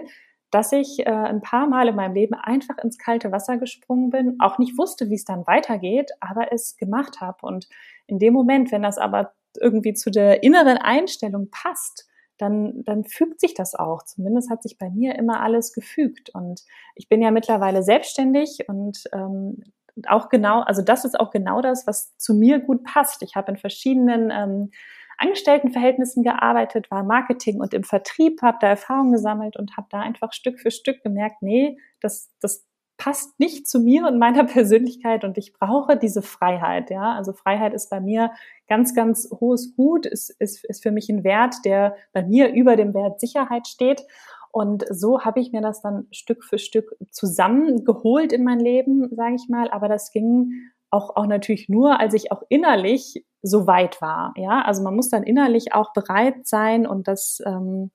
[SPEAKER 2] dass ich äh, ein paar Mal in meinem Leben einfach ins kalte Wasser gesprungen bin, auch nicht wusste, wie es dann weitergeht, aber es gemacht habe. Und in dem Moment, wenn das aber irgendwie zu der inneren Einstellung passt, dann, dann fügt sich das auch. Zumindest hat sich bei mir immer alles gefügt. Und ich bin ja mittlerweile selbstständig und ähm, auch genau, also das ist auch genau das, was zu mir gut passt. Ich habe in verschiedenen ähm, Angestelltenverhältnissen gearbeitet, war Marketing und im Vertrieb, habe da Erfahrungen gesammelt und habe da einfach Stück für Stück gemerkt, nee, das, das passt nicht zu mir und meiner Persönlichkeit und ich brauche diese Freiheit, ja. Also Freiheit ist bei mir ganz, ganz hohes Gut, ist, ist, ist für mich ein Wert, der bei mir über dem Wert Sicherheit steht. Und so habe ich mir das dann Stück für Stück zusammengeholt in mein Leben, sage ich mal. Aber das ging auch, auch natürlich nur, als ich auch innerlich so weit war. Ja, also man muss dann innerlich auch bereit sein und das ähm,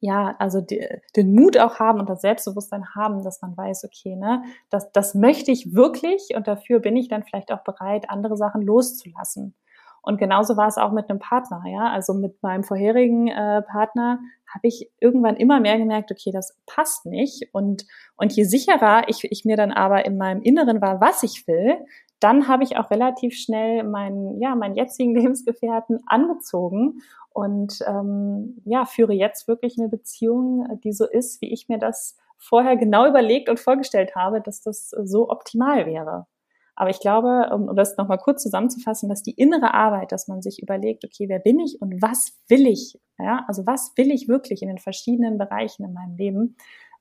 [SPEAKER 2] ja, also die, den Mut auch haben und das Selbstbewusstsein haben, dass man weiß, okay, ne, das, das möchte ich wirklich und dafür bin ich dann vielleicht auch bereit, andere Sachen loszulassen. Und genauso war es auch mit einem Partner, ja. Also mit meinem vorherigen äh, Partner habe ich irgendwann immer mehr gemerkt, okay, das passt nicht. Und, und je sicherer ich, ich mir dann aber in meinem Inneren war, was ich will, dann habe ich auch relativ schnell meinen, ja, meinen jetzigen Lebensgefährten angezogen und ähm, ja, führe jetzt wirklich eine Beziehung, die so ist, wie ich mir das vorher genau überlegt und vorgestellt habe, dass das so optimal wäre. Aber ich glaube, um, das nochmal kurz zusammenzufassen, dass die innere Arbeit, dass man sich überlegt, okay, wer bin ich und was will ich? Ja, also was will ich wirklich in den verschiedenen Bereichen in meinem Leben,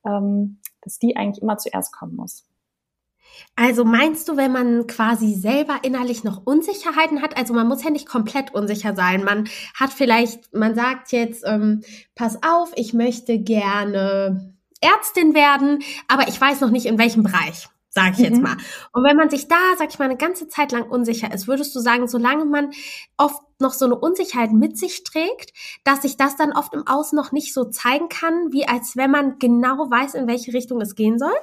[SPEAKER 2] ähm, dass die eigentlich immer zuerst kommen muss.
[SPEAKER 1] Also meinst du, wenn man quasi selber innerlich noch Unsicherheiten hat, also man muss ja nicht komplett unsicher sein, man hat vielleicht, man sagt jetzt, ähm, pass auf, ich möchte gerne Ärztin werden, aber ich weiß noch nicht in welchem Bereich sage ich jetzt mhm. mal. Und wenn man sich da, sag ich mal, eine ganze Zeit lang unsicher ist, würdest du sagen, solange man oft noch so eine Unsicherheit mit sich trägt, dass sich das dann oft im Außen noch nicht so zeigen kann, wie als wenn man genau weiß, in welche Richtung es gehen soll?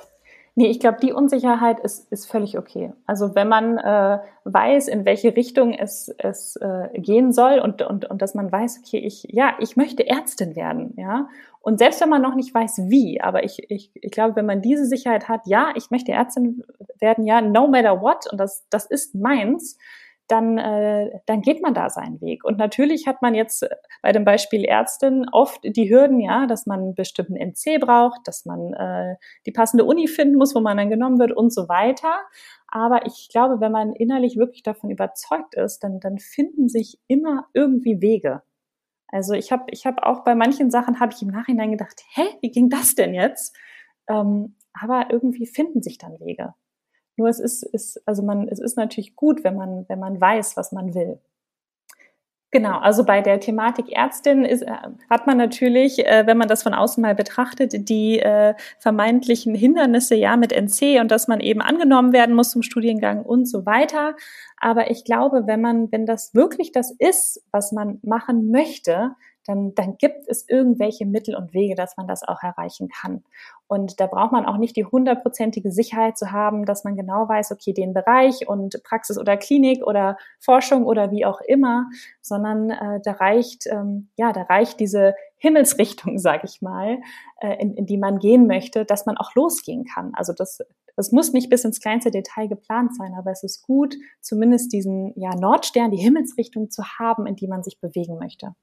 [SPEAKER 2] Nee, ich glaube, die Unsicherheit ist, ist völlig okay. Also wenn man äh, weiß, in welche Richtung es, es äh, gehen soll und, und, und dass man weiß, okay, ich, ja, ich möchte Ärztin werden, ja. Und selbst wenn man noch nicht weiß, wie, aber ich, ich, ich glaube, wenn man diese Sicherheit hat, ja, ich möchte Ärztin werden, ja, no matter what, und das, das ist meins, dann, äh, dann geht man da seinen Weg. Und natürlich hat man jetzt äh, bei dem Beispiel Ärztin oft die Hürden, ja, dass man einen bestimmten NC braucht, dass man äh, die passende Uni finden muss, wo man dann genommen wird und so weiter. Aber ich glaube, wenn man innerlich wirklich davon überzeugt ist, dann, dann finden sich immer irgendwie Wege. Also ich habe ich hab auch bei manchen Sachen habe ich im Nachhinein gedacht, hä, wie ging das denn jetzt? Ähm, aber irgendwie finden sich dann Wege. Nur es ist, ist, also man, es ist natürlich gut, wenn man, wenn man weiß, was man will. Genau, also bei der Thematik Ärztin ist, äh, hat man natürlich, äh, wenn man das von außen mal betrachtet, die äh, vermeintlichen Hindernisse ja mit NC und dass man eben angenommen werden muss zum Studiengang und so weiter. Aber ich glaube, wenn man, wenn das wirklich das ist, was man machen möchte, dann, dann gibt es irgendwelche Mittel und Wege, dass man das auch erreichen kann. Und da braucht man auch nicht die hundertprozentige Sicherheit zu haben, dass man genau weiß, okay, den Bereich und Praxis oder Klinik oder Forschung oder wie auch immer, sondern äh, da reicht, ähm, ja, da reicht diese Himmelsrichtung, sag ich mal, äh, in, in die man gehen möchte, dass man auch losgehen kann. Also das, das muss nicht bis ins kleinste Detail geplant sein, aber es ist gut, zumindest diesen ja, Nordstern, die Himmelsrichtung zu haben, in die man sich bewegen möchte.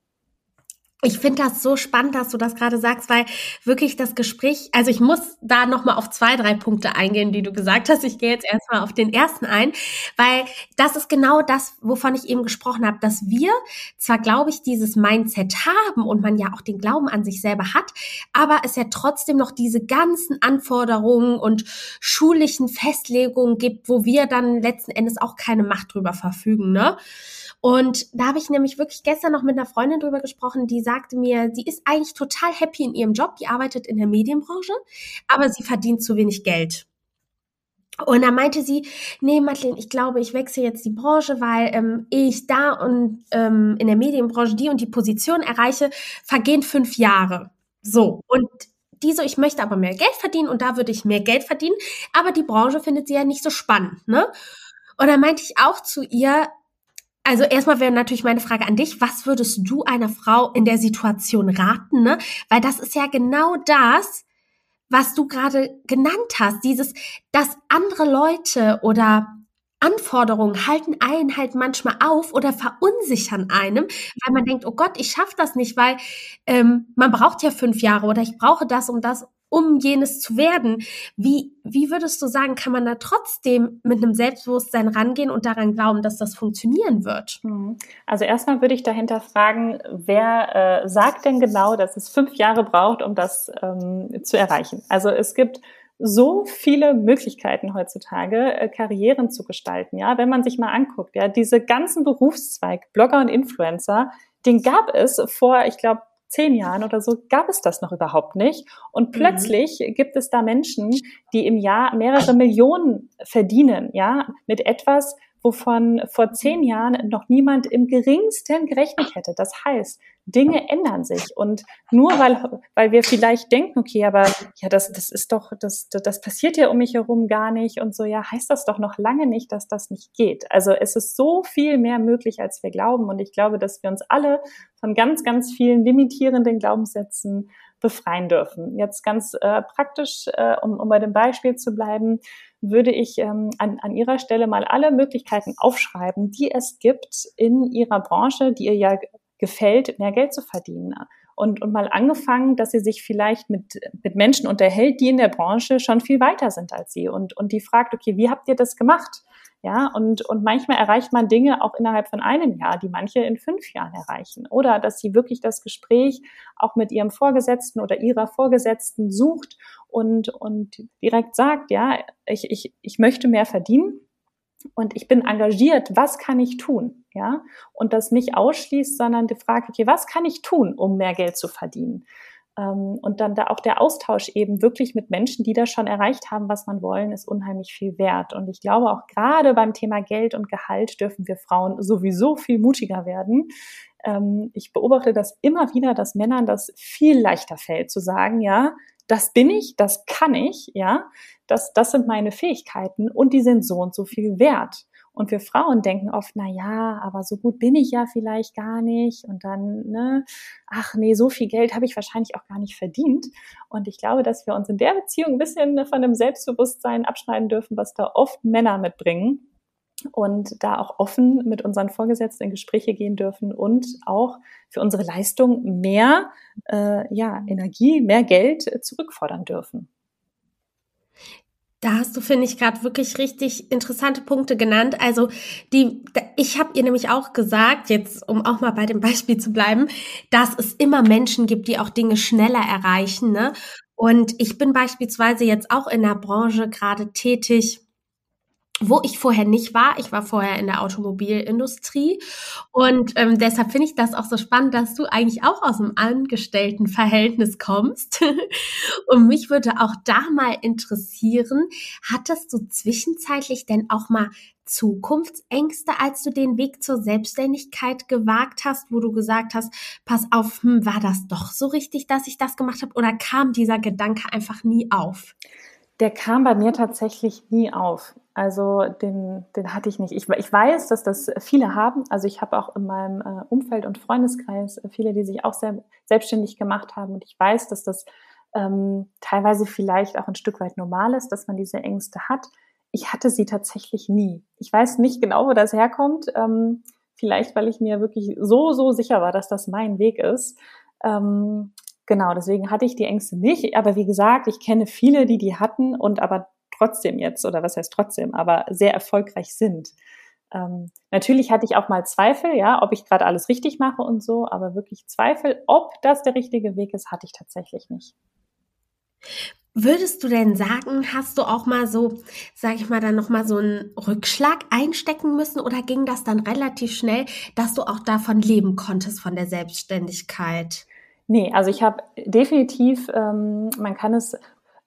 [SPEAKER 1] Ich finde das so spannend, dass du das gerade sagst, weil wirklich das Gespräch, also ich muss da nochmal auf zwei, drei Punkte eingehen, die du gesagt hast. Ich gehe jetzt erstmal auf den ersten ein, weil das ist genau das, wovon ich eben gesprochen habe, dass wir zwar, glaube ich, dieses Mindset haben und man ja auch den Glauben an sich selber hat, aber es ja trotzdem noch diese ganzen Anforderungen und schulischen Festlegungen gibt, wo wir dann letzten Endes auch keine Macht drüber verfügen, ne? Und da habe ich nämlich wirklich gestern noch mit einer Freundin drüber gesprochen, die sagte mir, sie ist eigentlich total happy in ihrem Job, die arbeitet in der Medienbranche, aber sie verdient zu wenig Geld. Und da meinte sie, nee, Madeleine, ich glaube, ich wechsle jetzt die Branche, weil ähm, ich da und ähm, in der Medienbranche die und die Position erreiche, vergehen fünf Jahre. So. Und die so, ich möchte aber mehr Geld verdienen und da würde ich mehr Geld verdienen, aber die Branche findet sie ja nicht so spannend, ne? Und da meinte ich auch zu ihr, also erstmal wäre natürlich meine Frage an dich, was würdest du einer Frau in der Situation raten, ne? Weil das ist ja genau das, was du gerade genannt hast, dieses, dass andere Leute oder Anforderungen halten einen halt manchmal auf oder verunsichern einem, weil man denkt, oh Gott, ich schaffe das nicht, weil ähm, man braucht ja fünf Jahre oder ich brauche das, um das um jenes zu werden. Wie, wie würdest du sagen, kann man da trotzdem mit einem Selbstbewusstsein rangehen und daran glauben, dass das funktionieren wird?
[SPEAKER 2] Mhm. Also erstmal würde ich dahinter fragen, wer äh, sagt denn genau, dass es fünf Jahre braucht, um das ähm, zu erreichen? Also es gibt so viele Möglichkeiten heutzutage, äh, Karrieren zu gestalten. Ja, wenn man sich mal anguckt, ja, diese ganzen Berufszweig, Blogger und Influencer, den gab es vor, ich glaube, zehn Jahren oder so gab es das noch überhaupt nicht. Und mhm. plötzlich mhm. gibt es da Menschen, die im Jahr mehrere Millionen verdienen, ja, mit etwas, wovon vor zehn Jahren noch niemand im geringsten gerechnet hätte. Das heißt, Dinge ändern sich und nur weil, weil wir vielleicht denken, okay, aber ja, das, das ist doch, das, das passiert ja um mich herum gar nicht und so, ja, heißt das doch noch lange nicht, dass das nicht geht. Also es ist so viel mehr möglich, als wir glauben und ich glaube, dass wir uns alle von ganz, ganz vielen limitierenden Glaubenssätzen befreien dürfen. Jetzt ganz äh, praktisch, äh, um, um bei dem Beispiel zu bleiben, würde ich ähm, an, an Ihrer Stelle mal alle Möglichkeiten aufschreiben, die es gibt in Ihrer Branche, die ihr ja gefällt, mehr Geld zu verdienen. Und, und mal angefangen, dass sie sich vielleicht mit, mit Menschen unterhält, die in der Branche schon viel weiter sind als sie und, und die fragt, okay, wie habt ihr das gemacht? Ja, und, und manchmal erreicht man Dinge auch innerhalb von einem Jahr, die manche in fünf Jahren erreichen. Oder dass sie wirklich das Gespräch auch mit ihrem Vorgesetzten oder ihrer Vorgesetzten sucht und, und direkt sagt, ja, ich, ich, ich möchte mehr verdienen und ich bin engagiert, was kann ich tun? Ja, und das nicht ausschließt, sondern die Frage, okay, was kann ich tun, um mehr Geld zu verdienen? Ähm, und dann da auch der Austausch eben wirklich mit Menschen, die das schon erreicht haben, was man wollen, ist unheimlich viel wert. Und ich glaube auch gerade beim Thema Geld und Gehalt dürfen wir Frauen sowieso viel mutiger werden. Ähm, ich beobachte das immer wieder, dass Männern das viel leichter fällt zu sagen, ja, das bin ich, das kann ich, ja, das, das sind meine Fähigkeiten und die sind so und so viel wert. Und wir Frauen denken oft, na ja, aber so gut bin ich ja vielleicht gar nicht. Und dann, ne, ach nee, so viel Geld habe ich wahrscheinlich auch gar nicht verdient. Und ich glaube, dass wir uns in der Beziehung ein bisschen von dem Selbstbewusstsein abschneiden dürfen, was da oft Männer mitbringen. Und da auch offen mit unseren Vorgesetzten in Gespräche gehen dürfen und auch für unsere Leistung mehr äh, ja, Energie, mehr Geld zurückfordern dürfen.
[SPEAKER 1] Da hast du, finde ich, gerade wirklich richtig interessante Punkte genannt. Also die, ich habe ihr nämlich auch gesagt, jetzt um auch mal bei dem Beispiel zu bleiben, dass es immer Menschen gibt, die auch Dinge schneller erreichen. Ne? Und ich bin beispielsweise jetzt auch in der Branche gerade tätig, wo ich vorher nicht war. Ich war vorher in der Automobilindustrie und ähm, deshalb finde ich das auch so spannend, dass du eigentlich auch aus dem Angestelltenverhältnis kommst. und mich würde auch da mal interessieren, hattest du zwischenzeitlich denn auch mal Zukunftsängste, als du den Weg zur Selbstständigkeit gewagt hast, wo du gesagt hast, pass auf, hm, war das doch so richtig, dass ich das gemacht habe oder kam dieser Gedanke einfach nie auf?
[SPEAKER 2] Der kam bei mir tatsächlich nie auf. Also den, den hatte ich nicht. Ich, ich weiß, dass das viele haben. Also ich habe auch in meinem äh, Umfeld und Freundeskreis viele, die sich auch sehr, selbstständig gemacht haben. Und ich weiß, dass das ähm, teilweise vielleicht auch ein Stück weit normal ist, dass man diese Ängste hat. Ich hatte sie tatsächlich nie. Ich weiß nicht genau, wo das herkommt. Ähm, vielleicht, weil ich mir wirklich so, so sicher war, dass das mein Weg ist. Ähm, genau, deswegen hatte ich die Ängste nicht. Aber wie gesagt, ich kenne viele, die die hatten und aber trotzdem jetzt, oder was heißt trotzdem, aber sehr erfolgreich sind. Ähm, natürlich hatte ich auch mal Zweifel, ja, ob ich gerade alles richtig mache und so, aber wirklich Zweifel, ob das der richtige Weg ist, hatte ich tatsächlich nicht.
[SPEAKER 1] Würdest du denn sagen, hast du auch mal so, sag ich mal, dann nochmal so einen Rückschlag einstecken müssen oder ging das dann relativ schnell, dass du auch davon leben konntest, von der Selbstständigkeit?
[SPEAKER 2] Nee, also ich habe definitiv, ähm, man kann es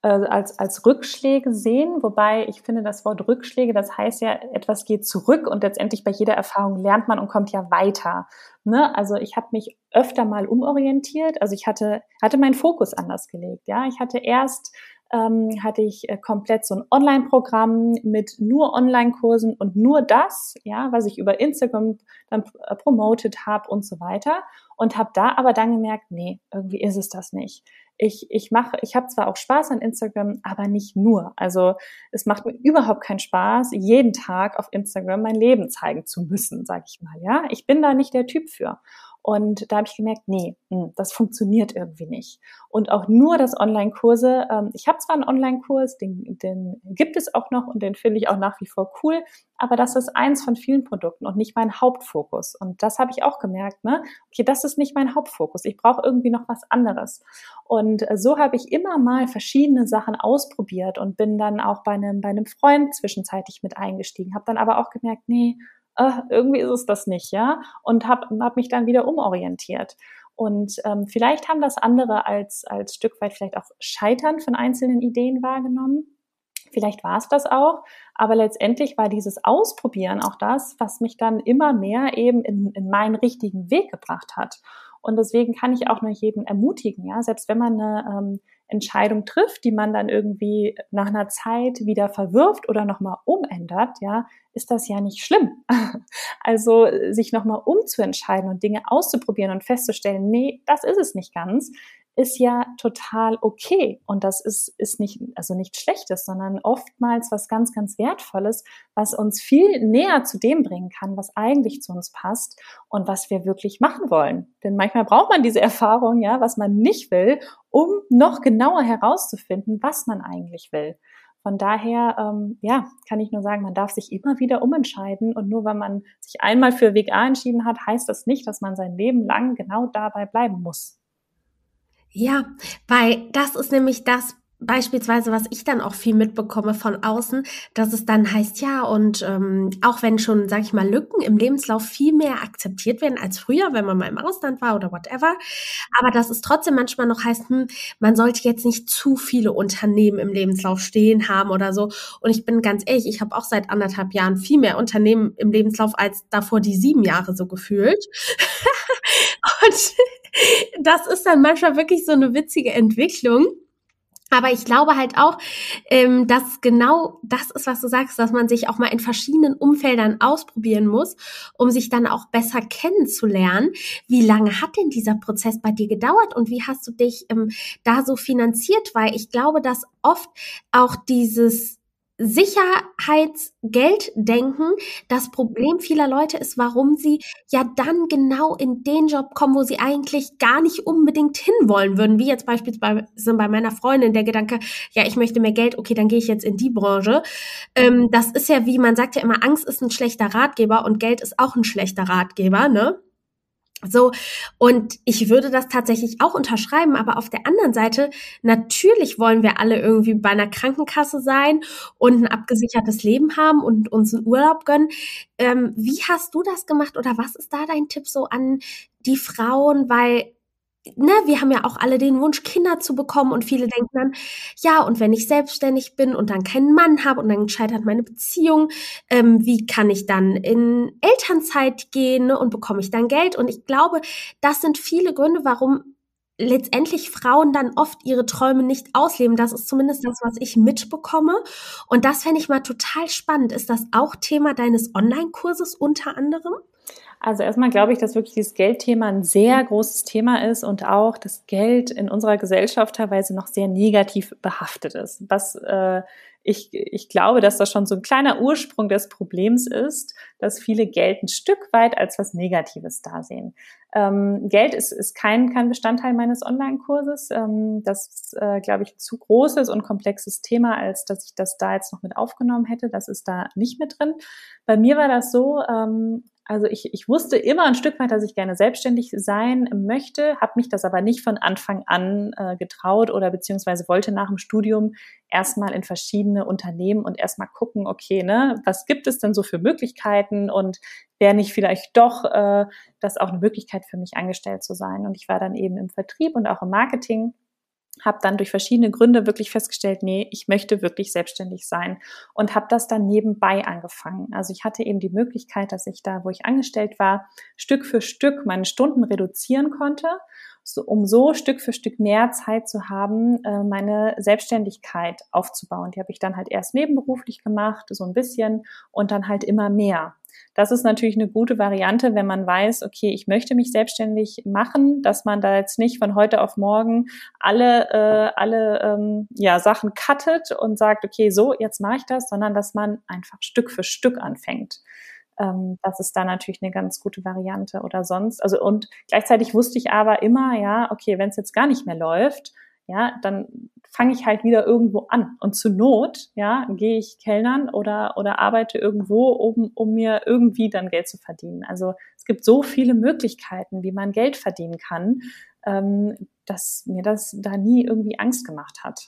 [SPEAKER 2] äh, als, als Rückschläge sehen, wobei ich finde, das Wort Rückschläge, das heißt ja, etwas geht zurück und letztendlich bei jeder Erfahrung lernt man und kommt ja weiter. Ne? Also ich habe mich öfter mal umorientiert, also ich hatte, hatte meinen Fokus anders gelegt. Ja, ich hatte erst ähm, hatte ich äh, komplett so ein Online-Programm mit nur Online-Kursen und nur das, ja, was ich über Instagram dann promotet habe und so weiter. Und habe da aber dann gemerkt, nee, irgendwie ist es das nicht ich, ich mache, ich habe zwar auch Spaß an Instagram, aber nicht nur. Also es macht mir überhaupt keinen Spaß, jeden Tag auf Instagram mein Leben zeigen zu müssen, sage ich mal. Ja, ich bin da nicht der Typ für. Und da habe ich gemerkt, nee, hm, das funktioniert irgendwie nicht. Und auch nur das Online-Kurse. Ähm, ich habe zwar einen Online-Kurs, den, den gibt es auch noch und den finde ich auch nach wie vor cool, aber das ist eins von vielen Produkten und nicht mein Hauptfokus. Und das habe ich auch gemerkt, ne? Okay, das ist nicht mein Hauptfokus. Ich brauche irgendwie noch was anderes. Und äh, so habe ich immer mal verschiedene Sachen ausprobiert und bin dann auch bei einem, bei einem Freund zwischenzeitlich mit eingestiegen, habe dann aber auch gemerkt, nee, äh, irgendwie ist es das nicht, ja, und habe hab mich dann wieder umorientiert. Und ähm, vielleicht haben das andere als, als Stück weit vielleicht auch Scheitern von einzelnen Ideen wahrgenommen. Vielleicht war es das auch, aber letztendlich war dieses Ausprobieren auch das, was mich dann immer mehr eben in, in meinen richtigen Weg gebracht hat. Und deswegen kann ich auch nur jeden ermutigen, ja, selbst wenn man eine ähm, Entscheidung trifft, die man dann irgendwie nach einer Zeit wieder verwirft oder nochmal umändert, ja, ist das ja nicht schlimm. Also sich nochmal umzuentscheiden und Dinge auszuprobieren und festzustellen, nee, das ist es nicht ganz, ist ja total okay. Und das ist, ist nicht, also nichts Schlechtes, sondern oftmals was ganz, ganz Wertvolles, was uns viel näher zu dem bringen kann, was eigentlich zu uns passt und was wir wirklich machen wollen. Denn manchmal braucht man diese Erfahrung, ja, was man nicht will, um noch genauer herauszufinden, was man eigentlich will. Von daher, ähm, ja, kann ich nur sagen, man darf sich immer wieder umentscheiden und nur weil man sich einmal für Weg A entschieden hat, heißt das nicht, dass man sein Leben lang genau dabei bleiben muss.
[SPEAKER 1] Ja, weil das ist nämlich das beispielsweise, was ich dann auch viel mitbekomme von außen, dass es dann heißt, ja, und ähm, auch wenn schon, sag ich mal, Lücken im Lebenslauf viel mehr akzeptiert werden als früher, wenn man mal im Ausland war oder whatever, aber dass es trotzdem manchmal noch heißt, hm, man sollte jetzt nicht zu viele Unternehmen im Lebenslauf stehen haben oder so. Und ich bin ganz ehrlich, ich habe auch seit anderthalb Jahren viel mehr Unternehmen im Lebenslauf als davor die sieben Jahre so gefühlt. und das ist dann manchmal wirklich so eine witzige Entwicklung. Aber ich glaube halt auch, ähm, dass genau das ist, was du sagst, dass man sich auch mal in verschiedenen Umfeldern ausprobieren muss, um sich dann auch besser kennenzulernen. Wie lange hat denn dieser Prozess bei dir gedauert und wie hast du dich ähm, da so finanziert? Weil ich glaube, dass oft auch dieses Sicherheitsgelddenken das Problem vieler Leute ist, warum sie ja dann genau in den Job kommen, wo sie eigentlich gar nicht unbedingt hinwollen würden. Wie jetzt beispielsweise bei meiner Freundin der Gedanke, ja, ich möchte mehr Geld, okay, dann gehe ich jetzt in die Branche. Ähm, das ist ja wie, man sagt ja immer, Angst ist ein schlechter Ratgeber und Geld ist auch ein schlechter Ratgeber, ne? So, und ich würde das tatsächlich auch unterschreiben, aber auf der anderen Seite, natürlich wollen wir alle irgendwie bei einer Krankenkasse sein und ein abgesichertes Leben haben und uns einen Urlaub gönnen. Ähm, wie hast du das gemacht oder was ist da dein Tipp so an die Frauen? Weil ne, wir haben ja auch alle den Wunsch, Kinder zu bekommen und viele denken dann, ja, und wenn ich selbstständig bin und dann keinen Mann habe und dann scheitert meine Beziehung, ähm, wie kann ich dann in Elternzeit gehen ne, und bekomme ich dann Geld? Und ich glaube, das sind viele Gründe, warum letztendlich Frauen dann oft ihre Träume nicht ausleben. Das ist zumindest das, was ich mitbekomme. Und das fände ich mal total spannend. Ist das auch Thema deines Online-Kurses unter anderem?
[SPEAKER 2] Also erstmal glaube ich, dass wirklich dieses Geldthema ein sehr großes Thema ist und auch das Geld in unserer Gesellschaft teilweise noch sehr negativ behaftet ist. Was äh, ich, ich glaube, dass das schon so ein kleiner Ursprung des Problems ist, dass viele Geld ein Stück weit als was Negatives dasehen. Ähm, Geld ist, ist kein, kein Bestandteil meines Online-Kurses. Ähm, das ist, äh, glaube ich, zu großes und komplexes Thema, als dass ich das da jetzt noch mit aufgenommen hätte. Das ist da nicht mit drin. Bei mir war das so, ähm, also ich, ich wusste immer ein Stück weit, dass ich gerne selbstständig sein möchte, habe mich das aber nicht von Anfang an äh, getraut oder beziehungsweise wollte nach dem Studium erstmal in verschiedene Unternehmen und erstmal gucken, okay, ne, was gibt es denn so für Möglichkeiten und wäre nicht vielleicht doch äh, das auch eine Möglichkeit für mich angestellt zu sein. Und ich war dann eben im Vertrieb und auch im Marketing habe dann durch verschiedene Gründe wirklich festgestellt, nee, ich möchte wirklich selbstständig sein und habe das dann nebenbei angefangen. Also ich hatte eben die Möglichkeit, dass ich da, wo ich angestellt war, Stück für Stück meine Stunden reduzieren konnte, so, um so Stück für Stück mehr Zeit zu haben, äh, meine Selbstständigkeit aufzubauen. Die habe ich dann halt erst nebenberuflich gemacht, so ein bisschen und dann halt immer mehr. Das ist natürlich eine gute Variante, wenn man weiß, okay, ich möchte mich selbstständig machen, dass man da jetzt nicht von heute auf morgen alle, äh, alle ähm, ja, Sachen cuttet und sagt, okay, so, jetzt mache ich das, sondern dass man einfach Stück für Stück anfängt. Ähm, das ist da natürlich eine ganz gute Variante oder sonst. Also und gleichzeitig wusste ich aber immer, ja, okay, wenn es jetzt gar nicht mehr läuft, ja, dann fange ich halt wieder irgendwo an. Und zur Not, ja, gehe ich Kellnern oder, oder arbeite irgendwo, um, um mir irgendwie dann Geld zu verdienen. Also es gibt so viele Möglichkeiten, wie man Geld verdienen kann, ähm, dass mir das da nie irgendwie Angst gemacht hat.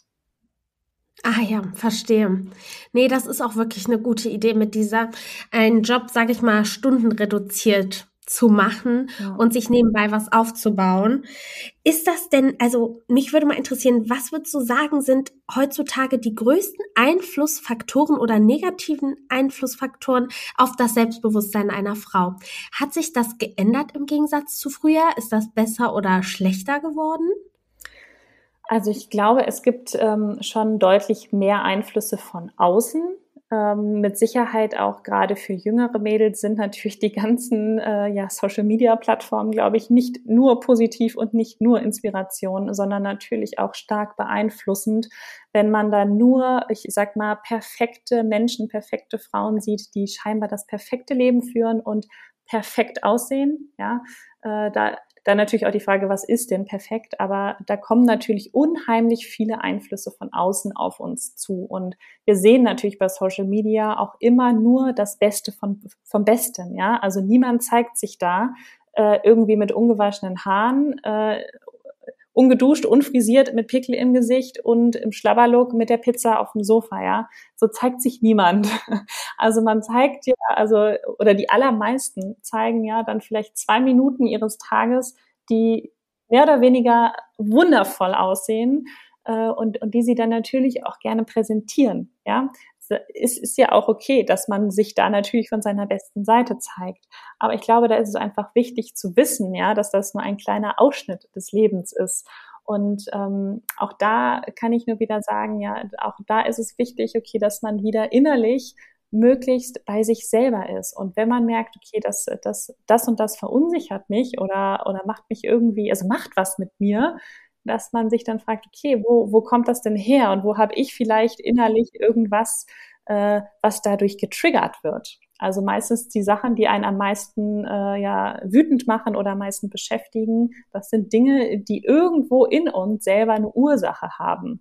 [SPEAKER 1] Ah ja, verstehe. Nee, das ist auch wirklich eine gute Idee mit dieser, einen Job, sage ich mal, Stunden reduziert zu machen ja. und sich nebenbei was aufzubauen. Ist das denn, also mich würde mal interessieren, was würdest du sagen, sind heutzutage die größten Einflussfaktoren oder negativen Einflussfaktoren auf das Selbstbewusstsein einer Frau? Hat sich das geändert im Gegensatz zu früher? Ist das besser oder schlechter geworden?
[SPEAKER 2] Also ich glaube, es gibt ähm, schon deutlich mehr Einflüsse von außen ähm, mit Sicherheit auch gerade für jüngere Mädels sind natürlich die ganzen äh, ja, Social-Media-Plattformen, glaube ich, nicht nur positiv und nicht nur Inspiration, sondern natürlich auch stark beeinflussend, wenn man da nur, ich sag mal, perfekte Menschen, perfekte Frauen sieht, die scheinbar das perfekte Leben führen und perfekt aussehen. Ja, äh, da dann natürlich auch die Frage, was ist denn perfekt? Aber da kommen natürlich unheimlich viele Einflüsse von außen auf uns zu. Und wir sehen natürlich bei Social Media auch immer nur das Beste von, vom Besten. Ja, also niemand zeigt sich da äh, irgendwie mit ungewaschenen Haaren äh, ungeduscht, unfrisiert, mit Pickel im Gesicht und im Schlabberlook mit der Pizza auf dem Sofa, ja. So zeigt sich niemand. Also man zeigt ja, also, oder die allermeisten zeigen ja dann vielleicht zwei Minuten ihres Tages, die mehr oder weniger wundervoll aussehen äh, und, und die sie dann natürlich auch gerne präsentieren, ja es ist ja auch okay, dass man sich da natürlich von seiner besten Seite zeigt. Aber ich glaube, da ist es einfach wichtig zu wissen, ja, dass das nur ein kleiner Ausschnitt des Lebens ist. Und ähm, auch da kann ich nur wieder sagen, ja, auch da ist es wichtig, okay, dass man wieder innerlich möglichst bei sich selber ist. Und wenn man merkt, okay, das, das, das und das verunsichert mich oder, oder macht mich irgendwie, also macht was mit mir, dass man sich dann fragt, okay, wo, wo kommt das denn her und wo habe ich vielleicht innerlich irgendwas, äh, was dadurch getriggert wird. Also meistens die Sachen, die einen am meisten äh, ja, wütend machen oder am meisten beschäftigen, das sind Dinge, die irgendwo in uns selber eine Ursache haben.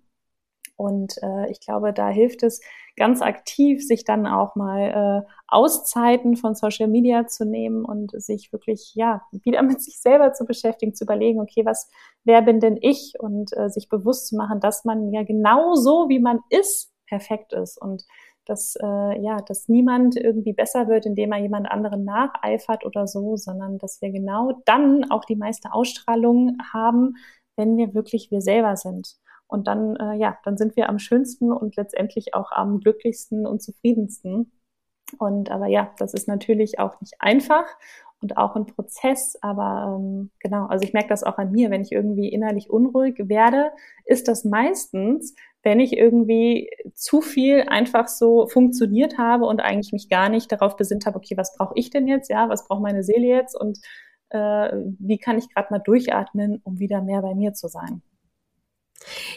[SPEAKER 2] Und äh, ich glaube, da hilft es ganz aktiv, sich dann auch mal äh, Auszeiten von Social Media zu nehmen und sich wirklich ja wieder mit sich selber zu beschäftigen, zu überlegen, okay, was, wer bin denn ich? Und äh, sich bewusst zu machen, dass man ja genau so, wie man ist, perfekt ist und dass äh, ja, dass niemand irgendwie besser wird, indem er jemand anderen nacheifert oder so, sondern dass wir genau dann auch die meiste Ausstrahlung haben, wenn wir wirklich wir selber sind. Und dann, äh, ja, dann sind wir am schönsten und letztendlich auch am glücklichsten und zufriedensten. Und aber ja, das ist natürlich auch nicht einfach und auch ein Prozess. Aber ähm, genau, also ich merke das auch an mir, wenn ich irgendwie innerlich unruhig werde, ist das meistens, wenn ich irgendwie zu viel einfach so funktioniert habe und eigentlich mich gar nicht darauf besinnt habe, okay, was brauche ich denn jetzt? Ja, was braucht meine Seele jetzt? Und äh, wie kann ich gerade mal durchatmen, um wieder mehr bei mir zu sein?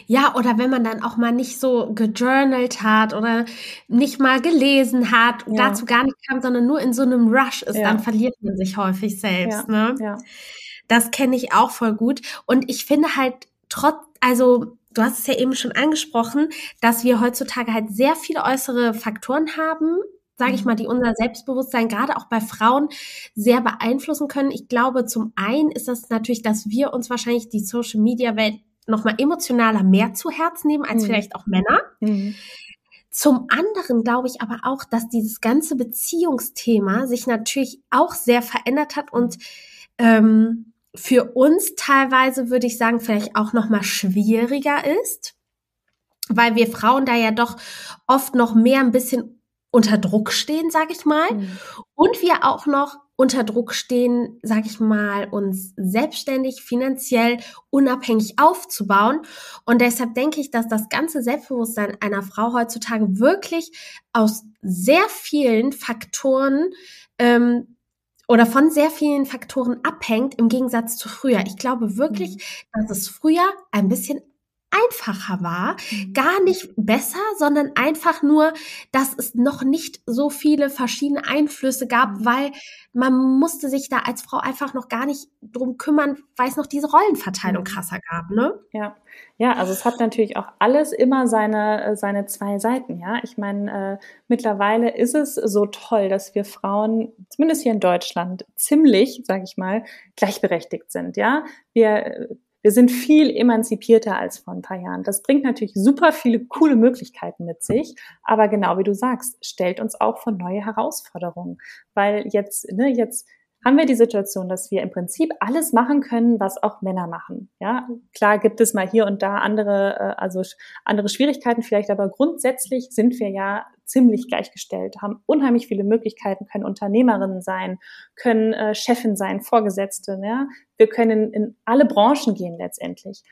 [SPEAKER 1] Ja, oder wenn man dann auch mal nicht so gejournalt hat oder nicht mal gelesen hat und ja. dazu gar nicht kam, sondern nur in so einem Rush ist, ja. dann verliert man sich häufig selbst. Ja. Ne? Das kenne ich auch voll gut. Und ich finde halt trotz, also du hast es ja eben schon angesprochen, dass wir heutzutage halt sehr viele äußere Faktoren haben, sage ich mhm. mal, die unser Selbstbewusstsein gerade auch bei Frauen sehr beeinflussen können. Ich glaube, zum einen ist das natürlich, dass wir uns wahrscheinlich die Social Media Welt nochmal emotionaler mehr zu Herz nehmen als mhm. vielleicht auch Männer. Mhm. Zum anderen glaube ich aber auch, dass dieses ganze Beziehungsthema sich natürlich auch sehr verändert hat und ähm, für uns teilweise würde ich sagen, vielleicht auch nochmal schwieriger ist, weil wir Frauen da ja doch oft noch mehr ein bisschen unter Druck stehen, sage ich mal. Mhm. Und wir auch noch unter Druck stehen, sage ich mal, uns selbstständig, finanziell unabhängig aufzubauen. Und deshalb denke ich, dass das ganze Selbstbewusstsein einer Frau heutzutage wirklich aus sehr vielen Faktoren ähm, oder von sehr vielen Faktoren abhängt im Gegensatz zu früher. Ich glaube wirklich, mhm. dass es früher ein bisschen einfacher war. Mhm. Gar nicht besser, sondern einfach nur, dass es noch nicht so viele verschiedene Einflüsse gab, weil man musste sich da als Frau einfach noch gar nicht drum kümmern, weil es noch diese Rollenverteilung mhm. krasser gab, ne?
[SPEAKER 2] Ja. Ja, also es hat natürlich auch alles immer seine, äh, seine zwei Seiten, ja. Ich meine, äh, mittlerweile ist es so toll, dass wir Frauen, zumindest hier in Deutschland, ziemlich, sage ich mal, gleichberechtigt sind, ja. Wir äh, wir sind viel emanzipierter als vor ein paar Jahren. Das bringt natürlich super viele coole Möglichkeiten mit sich, aber genau wie du sagst, stellt uns auch vor neue Herausforderungen, weil jetzt, ne, jetzt haben wir die Situation, dass wir im Prinzip alles machen können, was auch Männer machen. Ja, klar gibt es mal hier und da andere, äh, also andere Schwierigkeiten vielleicht, aber grundsätzlich sind wir ja ziemlich gleichgestellt, haben unheimlich viele Möglichkeiten, können Unternehmerinnen sein, können äh, Chefin sein, Vorgesetzte. Ja? Wir können in alle Branchen gehen letztendlich.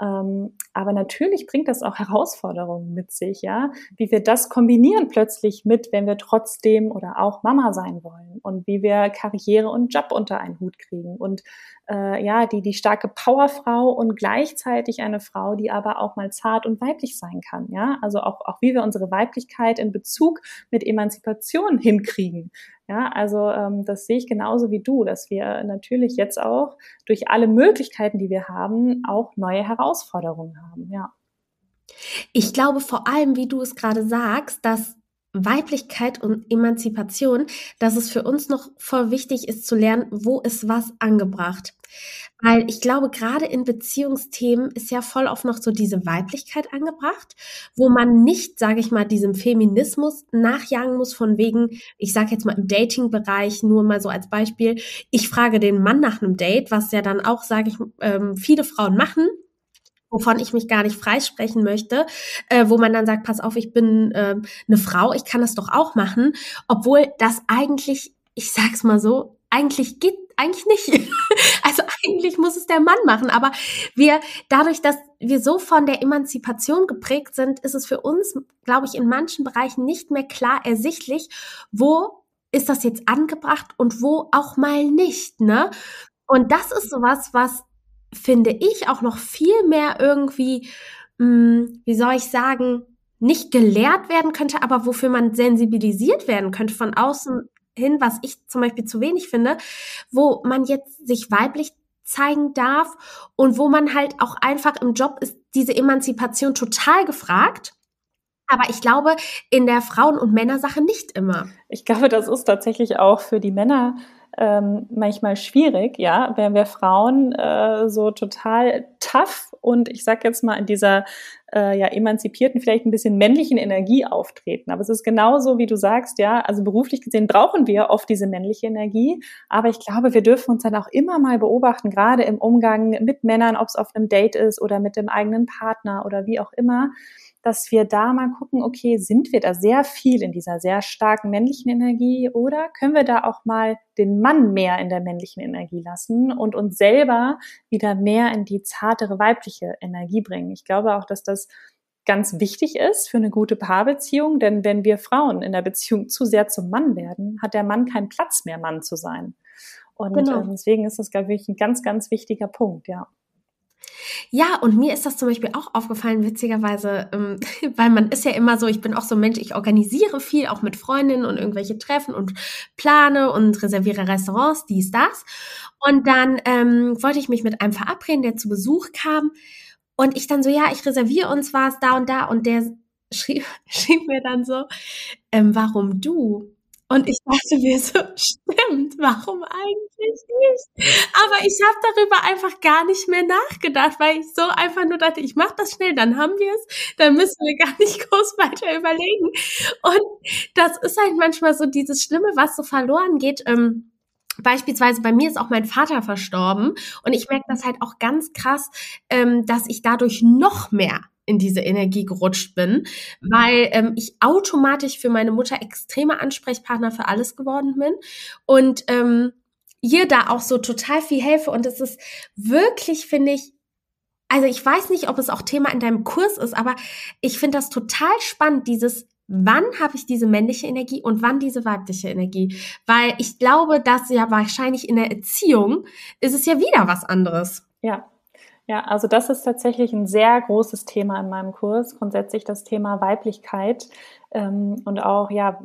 [SPEAKER 2] Ähm, aber natürlich bringt das auch Herausforderungen mit sich, ja, wie wir das kombinieren plötzlich mit, wenn wir trotzdem oder auch Mama sein wollen und wie wir Karriere und Job unter einen Hut kriegen. Und äh, ja, die, die starke Powerfrau und gleichzeitig eine Frau, die aber auch mal zart und weiblich sein kann, ja, also auch, auch wie wir unsere Weiblichkeit in Bezug mit Emanzipation hinkriegen. Ja, also ähm, das sehe ich genauso wie du, dass wir natürlich jetzt auch durch alle Möglichkeiten, die wir haben, auch neue Herausforderungen haben. Ja.
[SPEAKER 1] Ich glaube vor allem, wie du es gerade sagst, dass Weiblichkeit und Emanzipation, dass es für uns noch voll wichtig ist zu lernen, wo ist was angebracht. Weil ich glaube, gerade in Beziehungsthemen ist ja voll oft noch so diese Weiblichkeit angebracht, wo man nicht, sage ich mal, diesem Feminismus nachjagen muss von wegen, ich sage jetzt mal im Dating-Bereich, nur mal so als Beispiel, ich frage den Mann nach einem Date, was ja dann auch, sage ich, ähm, viele Frauen machen, wovon ich mich gar nicht freisprechen möchte, äh, wo man dann sagt, pass auf, ich bin äh, eine Frau, ich kann das doch auch machen, obwohl das eigentlich, ich sag's mal so, eigentlich geht eigentlich nicht. Also eigentlich muss es der Mann machen, aber wir dadurch, dass wir so von der Emanzipation geprägt sind, ist es für uns, glaube ich, in manchen Bereichen nicht mehr klar ersichtlich, wo ist das jetzt angebracht und wo auch mal nicht, ne? Und das ist sowas, was finde ich auch noch viel mehr irgendwie, mh, hm, wie soll ich sagen, nicht gelehrt werden könnte, aber wofür man sensibilisiert werden könnte von außen hin, was ich zum Beispiel zu wenig finde, wo man jetzt sich weiblich zeigen darf und wo man halt auch einfach im Job ist diese Emanzipation total gefragt. Aber ich glaube, in der Frauen- und Männersache nicht immer.
[SPEAKER 2] Ich glaube, das ist tatsächlich auch für die Männer ähm, manchmal schwierig, ja, wenn wir Frauen äh, so total tough und ich sag jetzt mal in dieser äh, ja emanzipierten, vielleicht ein bisschen männlichen Energie auftreten. Aber es ist genauso, wie du sagst, ja, also beruflich gesehen brauchen wir oft diese männliche Energie, aber ich glaube, wir dürfen uns dann auch immer mal beobachten, gerade im Umgang mit Männern, ob es auf einem Date ist oder mit dem eigenen Partner oder wie auch immer dass wir da mal gucken, okay, sind wir da sehr viel in dieser sehr starken männlichen Energie oder können wir da auch mal den Mann mehr in der männlichen Energie lassen und uns selber wieder mehr in die zartere weibliche Energie bringen? Ich glaube auch, dass das ganz wichtig ist für eine gute Paarbeziehung, denn wenn wir Frauen in der Beziehung zu sehr zum Mann werden, hat der Mann keinen Platz mehr, Mann zu sein. Und genau. Ähm, deswegen ist das, glaube ich, ein ganz, ganz wichtiger Punkt, ja.
[SPEAKER 1] Ja, und mir ist das zum Beispiel auch aufgefallen, witzigerweise, ähm, weil man ist ja immer so, ich bin auch so ein Mensch, ich organisiere viel, auch mit Freundinnen und irgendwelche Treffen und plane und reserviere Restaurants, dies, das. Und dann ähm, wollte ich mich mit einem verabreden, der zu Besuch kam. Und ich dann so, ja, ich reserviere uns was da und da. Und der schrieb, schrieb mir dann so, ähm, warum du? Und ich dachte mir so, stimmt, warum eigentlich nicht? Aber ich habe darüber einfach gar nicht mehr nachgedacht, weil ich so einfach nur dachte, ich mache das schnell, dann haben wir es, dann müssen wir gar nicht groß weiter überlegen. Und das ist halt manchmal so dieses Schlimme, was so verloren geht. Ähm, Beispielsweise bei mir ist auch mein Vater verstorben und ich merke das halt auch ganz krass, ähm, dass ich dadurch noch mehr in diese Energie gerutscht bin, weil ähm, ich automatisch für meine Mutter extremer Ansprechpartner für alles geworden bin und ähm, ihr da auch so total viel helfe und es ist wirklich, finde ich, also ich weiß nicht, ob es auch Thema in deinem Kurs ist, aber ich finde das total spannend, dieses wann habe ich diese männliche Energie und wann diese weibliche Energie? Weil ich glaube, dass ja wahrscheinlich in der Erziehung ist es ja wieder was anderes.
[SPEAKER 2] Ja. Ja, also das ist tatsächlich ein sehr großes Thema in meinem Kurs, grundsätzlich das Thema Weiblichkeit ähm, und auch ja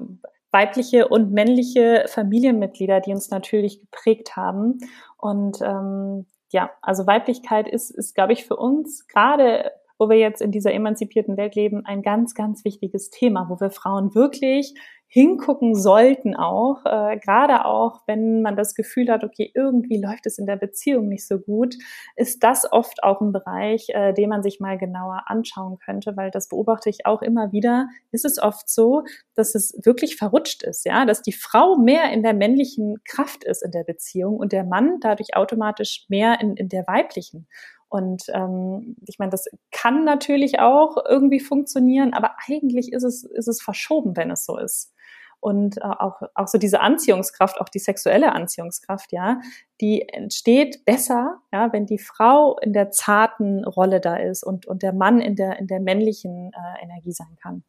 [SPEAKER 2] weibliche und männliche Familienmitglieder, die uns natürlich geprägt haben. Und ähm, ja, also Weiblichkeit ist, ist glaube ich, für uns gerade wo wir jetzt in dieser emanzipierten Welt leben, ein ganz, ganz wichtiges Thema, wo wir Frauen wirklich hingucken sollten auch, äh, gerade auch, wenn man das Gefühl hat, okay, irgendwie läuft es in der Beziehung nicht so gut, ist das oft auch ein Bereich, äh, den man sich mal genauer anschauen könnte, weil das beobachte ich auch immer wieder, ist es oft so, dass es wirklich verrutscht ist, ja, dass die Frau mehr in der männlichen Kraft ist in der Beziehung und der Mann dadurch automatisch mehr in, in der weiblichen. Und ähm, ich meine, das kann natürlich auch irgendwie funktionieren, aber eigentlich ist es, ist es verschoben, wenn es so ist. Und äh, auch, auch so diese Anziehungskraft, auch die sexuelle Anziehungskraft, ja, die entsteht besser, ja, wenn die Frau in der zarten Rolle da ist und, und der Mann in der, in der männlichen äh, Energie sein kann.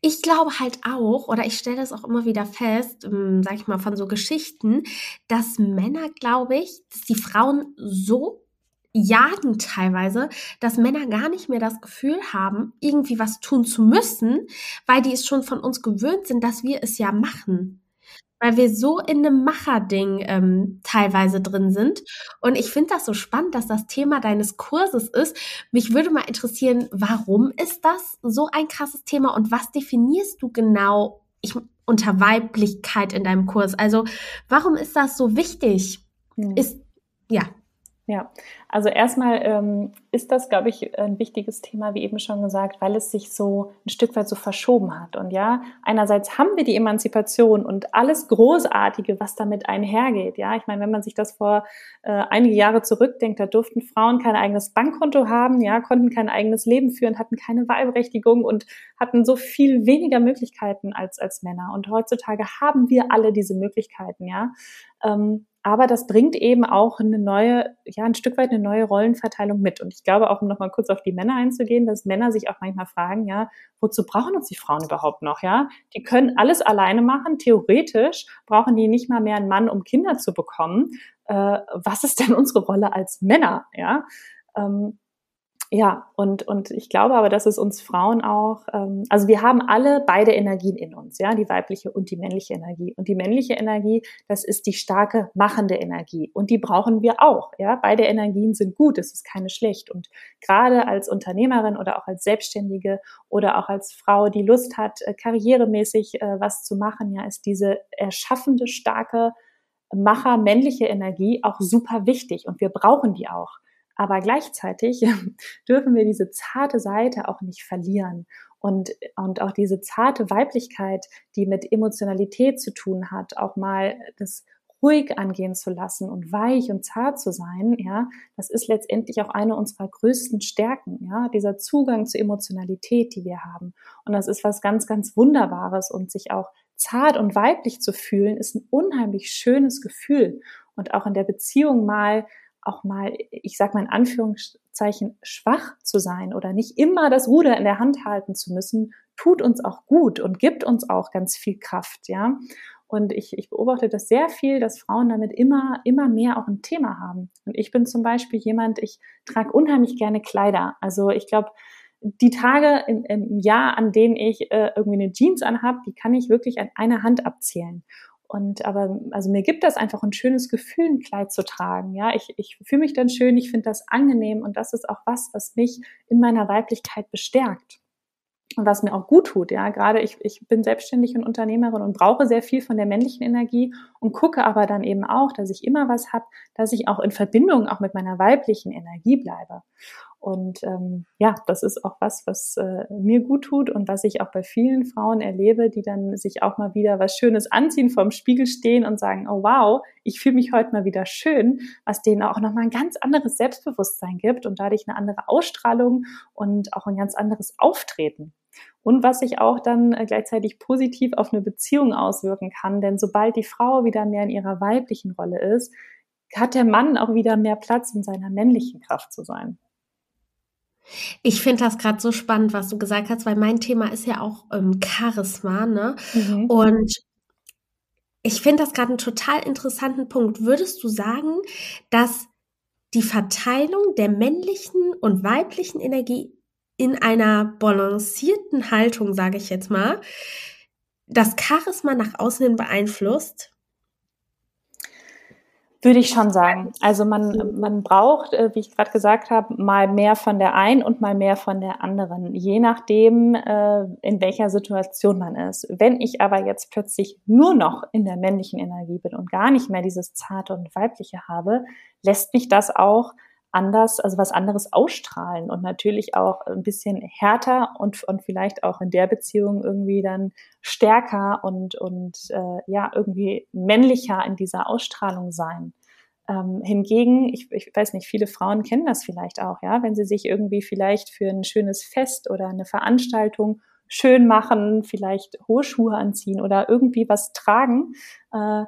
[SPEAKER 1] Ich glaube halt auch, oder ich stelle das auch immer wieder fest, ähm, sag ich mal, von so Geschichten, dass Männer, glaube ich, dass die Frauen so jagen teilweise, dass Männer gar nicht mehr das Gefühl haben, irgendwie was tun zu müssen, weil die es schon von uns gewöhnt sind, dass wir es ja machen. Weil wir so in einem Macherding ähm, teilweise drin sind. Und ich finde das so spannend, dass das Thema deines Kurses ist. Mich würde mal interessieren, warum ist das so ein krasses Thema und was definierst du genau ich, unter Weiblichkeit in deinem Kurs? Also, warum ist das so wichtig? Hm. Ist, ja.
[SPEAKER 2] Ja, also erstmal ähm, ist das, glaube ich, ein wichtiges Thema, wie eben schon gesagt, weil es sich so ein Stück weit so verschoben hat. Und ja, einerseits haben wir die Emanzipation und alles Großartige, was damit einhergeht. Ja, ich meine, wenn man sich das vor äh, einige Jahre zurückdenkt, da durften Frauen kein eigenes Bankkonto haben, ja, konnten kein eigenes Leben führen, hatten keine Wahlberechtigung und hatten so viel weniger Möglichkeiten als als Männer. Und heutzutage haben wir alle diese Möglichkeiten, ja. Ähm, aber das bringt eben auch eine neue, ja, ein Stück weit eine neue Rollenverteilung mit. Und ich glaube auch, um nochmal kurz auf die Männer einzugehen, dass Männer sich auch manchmal fragen, ja, wozu brauchen uns die Frauen überhaupt noch, ja? Die können alles alleine machen. Theoretisch brauchen die nicht mal mehr einen Mann, um Kinder zu bekommen. Äh, was ist denn unsere Rolle als Männer, ja? Ähm, ja, und, und ich glaube aber, dass es uns Frauen auch, ähm, also wir haben alle beide Energien in uns, ja, die weibliche und die männliche Energie. Und die männliche Energie, das ist die starke machende Energie. Und die brauchen wir auch, ja. Beide Energien sind gut, es ist keine schlecht. Und gerade als Unternehmerin oder auch als Selbstständige oder auch als Frau, die Lust hat, äh, karrieremäßig äh, was zu machen, ja, ist diese erschaffende, starke Macher männliche Energie auch super wichtig. Und wir brauchen die auch. Aber gleichzeitig dürfen wir diese zarte Seite auch nicht verlieren. Und, und auch diese zarte Weiblichkeit, die mit Emotionalität zu tun hat, auch mal das ruhig angehen zu lassen und weich und zart zu sein, ja, das ist letztendlich auch eine unserer größten Stärken, ja, dieser Zugang zur Emotionalität, die wir haben. Und das ist was ganz, ganz Wunderbares und sich auch zart und weiblich zu fühlen, ist ein unheimlich schönes Gefühl. Und auch in der Beziehung mal auch mal, ich sag mal in Anführungszeichen, schwach zu sein oder nicht immer das Ruder in der Hand halten zu müssen, tut uns auch gut und gibt uns auch ganz viel Kraft, ja. Und ich, ich beobachte das sehr viel, dass Frauen damit immer, immer mehr auch ein Thema haben. Und ich bin zum Beispiel jemand, ich trage unheimlich gerne Kleider. Also ich glaube, die Tage im, im, Jahr, an denen ich äh, irgendwie eine Jeans anhab, die kann ich wirklich an einer Hand abzählen. Und aber, also mir gibt das einfach ein schönes Gefühl, ein Kleid zu tragen. Ja, ich, ich fühle mich dann schön, ich finde das angenehm und das ist auch was, was mich in meiner Weiblichkeit bestärkt und was mir auch gut tut. Ja, gerade ich, ich bin selbstständig und Unternehmerin und brauche sehr viel von der männlichen Energie und gucke aber dann eben auch, dass ich immer was habe, dass ich auch in Verbindung auch mit meiner weiblichen Energie bleibe. Und ähm, ja, das ist auch was, was äh, mir gut tut und was ich auch bei vielen Frauen erlebe, die dann sich auch mal wieder was Schönes anziehen, vorm Spiegel stehen und sagen, oh wow, ich fühle mich heute mal wieder schön, was denen auch nochmal ein ganz anderes Selbstbewusstsein gibt und dadurch eine andere Ausstrahlung und auch ein ganz anderes Auftreten. Und was sich auch dann äh, gleichzeitig positiv auf eine Beziehung auswirken kann, denn sobald die Frau wieder mehr in ihrer weiblichen Rolle ist, hat der Mann auch wieder mehr Platz, in seiner männlichen Kraft zu sein.
[SPEAKER 1] Ich finde das gerade so spannend, was du gesagt hast, weil mein Thema ist ja auch ähm, Charisma, ne? Mhm. Und ich finde das gerade einen total interessanten Punkt. Würdest du sagen, dass die Verteilung der männlichen und weiblichen Energie in einer balancierten Haltung, sage ich jetzt mal, das Charisma nach außen hin beeinflusst?
[SPEAKER 2] Würde ich schon sagen. Also man, man braucht, äh, wie ich gerade gesagt habe, mal mehr von der einen und mal mehr von der anderen, je nachdem, äh, in welcher Situation man ist. Wenn ich aber jetzt plötzlich nur noch in der männlichen Energie bin und gar nicht mehr dieses zarte und weibliche habe, lässt mich das auch anders, also was anderes ausstrahlen und natürlich auch ein bisschen härter und, und vielleicht auch in der Beziehung irgendwie dann stärker und, und äh, ja, irgendwie männlicher in dieser Ausstrahlung sein. Ähm, hingegen, ich, ich weiß nicht, viele Frauen kennen das vielleicht auch, ja, wenn sie sich irgendwie vielleicht für ein schönes Fest oder eine Veranstaltung schön machen, vielleicht hohe Schuhe anziehen oder irgendwie was tragen, äh,